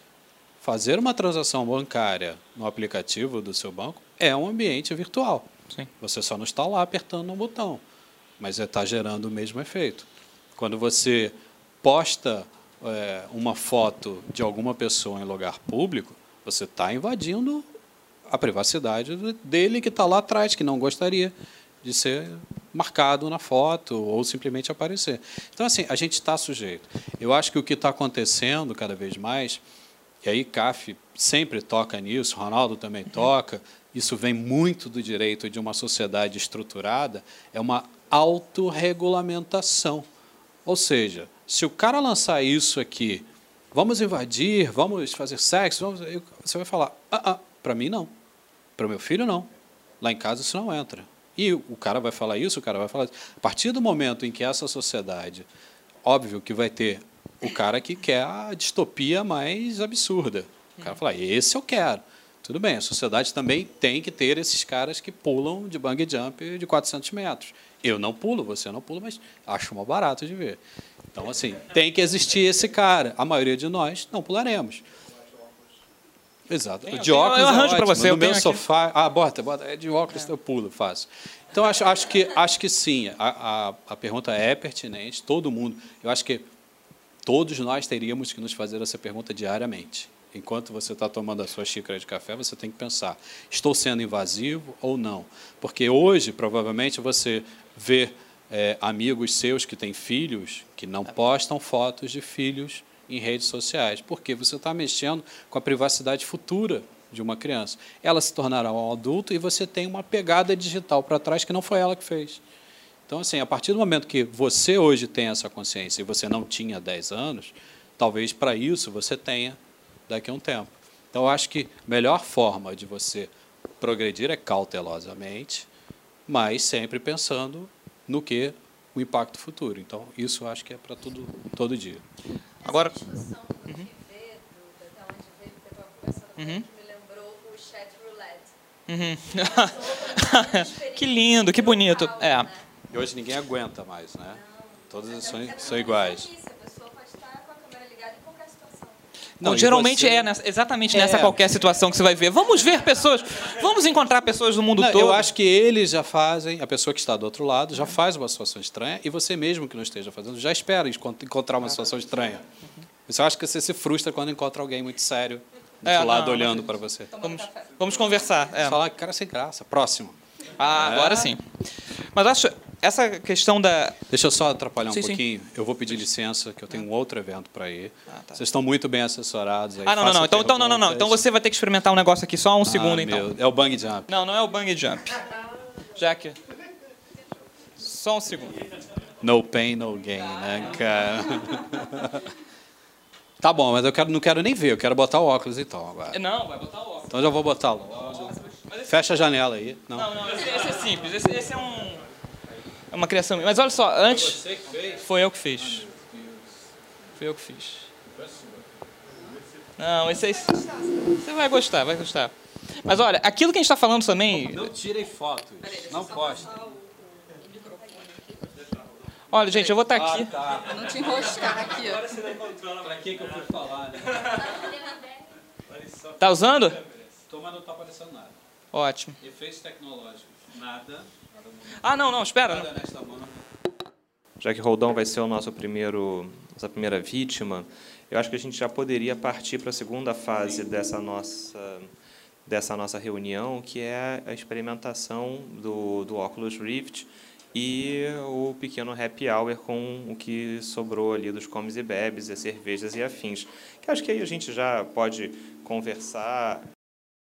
fazer uma transação bancária no aplicativo do seu banco é um ambiente virtual. Sim. Você só não está lá apertando um botão, mas está gerando o mesmo efeito. Quando você posta é, uma foto de alguma pessoa em lugar público, você está invadindo a privacidade dele que está lá atrás, que não gostaria de ser marcado na foto ou simplesmente aparecer. Então, assim, a gente está sujeito. Eu acho que o que está acontecendo cada vez mais e aí CAF sempre toca nisso, Ronaldo também toca, isso vem muito do direito de uma sociedade estruturada, é uma autorregulamentação. Ou seja, se o cara lançar isso aqui, vamos invadir, vamos fazer sexo, vamos, você vai falar, ah, ah para mim não, para o meu filho não, lá em casa isso não entra. E o cara vai falar isso, o cara vai falar isso. A partir do momento em que essa sociedade, óbvio que vai ter o cara que quer a distopia mais absurda. O cara fala, esse eu quero. Tudo bem, a sociedade também tem que ter esses caras que pulam de bang jump de 400 metros. Eu não pulo, você não pula, mas acho uma barato de ver. Então, assim, tem que existir esse cara. A maioria de nós não pularemos. Exato. Tem, de óculos eu, eu arranjo é para você. No meu sofá. Ah, bota, bota. É de óculos, é. eu pulo, faço. Então, acho, acho, que, acho que sim. A, a, a pergunta é pertinente. Todo mundo. Eu acho que Todos nós teríamos que nos fazer essa pergunta diariamente. Enquanto você está tomando a sua xícara de café, você tem que pensar: estou sendo invasivo ou não? Porque hoje, provavelmente, você vê é, amigos seus que têm filhos que não postam fotos de filhos em redes sociais, porque você está mexendo com a privacidade futura de uma criança. Ela se tornará um adulto e você tem uma pegada digital para trás que não foi ela que fez. Então, assim, a partir do momento que você hoje tem essa consciência e você não tinha 10 anos, talvez para isso você tenha daqui a um tempo. Então, eu acho que a melhor forma de você progredir é cautelosamente, mas sempre pensando no que o impacto futuro. Então, isso eu acho que é para tudo todo dia. Agora. Uhum. Uhum. Me lembrou o chat roulette. Uhum. [LAUGHS] que lindo, que bonito. É. E hoje ninguém aguenta mais, né? Todas são, são iguais. Não, geralmente você... é nessa, exatamente nessa é. qualquer situação que você vai ver. Vamos ver pessoas, vamos encontrar pessoas do mundo não, todo. Eu acho que eles já fazem, a pessoa que está do outro lado já faz uma situação estranha e você mesmo que não esteja fazendo já espera encontrar uma situação estranha. Você acha que você se frustra quando encontra alguém muito sério do é, lado não, olhando para você. Vamos, vamos conversar. É. Falar que cara sem graça. Próximo. Ah, é. agora sim. Mas acho essa questão da. Deixa eu só atrapalhar um sim, pouquinho. Sim. Eu vou pedir licença, que eu tenho um outro evento para ir. Ah, tá. Vocês estão muito bem assessorados. Aí, ah, não, não, não. Então, então, não, não, não. Então você vai ter que experimentar um negócio aqui só um ah, segundo, então. meu. então. É o bang jump. Não, não é o bang jump. Jack. Só um segundo. No pain, no gain, né, cara? [LAUGHS] tá bom, mas eu quero, não quero nem ver, eu quero botar o óculos então agora. Não, vai botar o óculos. Então já vou botar o Fecha a janela aí. Não, não, não esse, esse, é simples. Esse, esse é um. É uma criação minha. Mas olha só, antes. Foi você que fez? Foi eu que fiz. Foi eu que fiz. Não, esse aí. Você vai gostar, vai gostar. Mas olha, aquilo que a gente está falando também. Não tirem fotos. Não postem. Olha, gente, eu vou estar aqui. Ah, tá. Não te enroscar aqui. ó. Agora você não controla Pra que, que eu fui falar, né? Tá usando? Toma não tá aparecendo nada. Ótimo. Efeitos tecnológicos. Nada. Ah, não, não, espera. Nada nesta mão. Já que Roldão vai ser o nosso primeiro, nossa primeira vítima, eu acho que a gente já poderia partir para a segunda fase dessa nossa, dessa nossa reunião, que é a experimentação do, do Oculus Rift e o pequeno happy hour com o que sobrou ali dos comes e bebes, as cervejas e afins. Que acho que aí a gente já pode conversar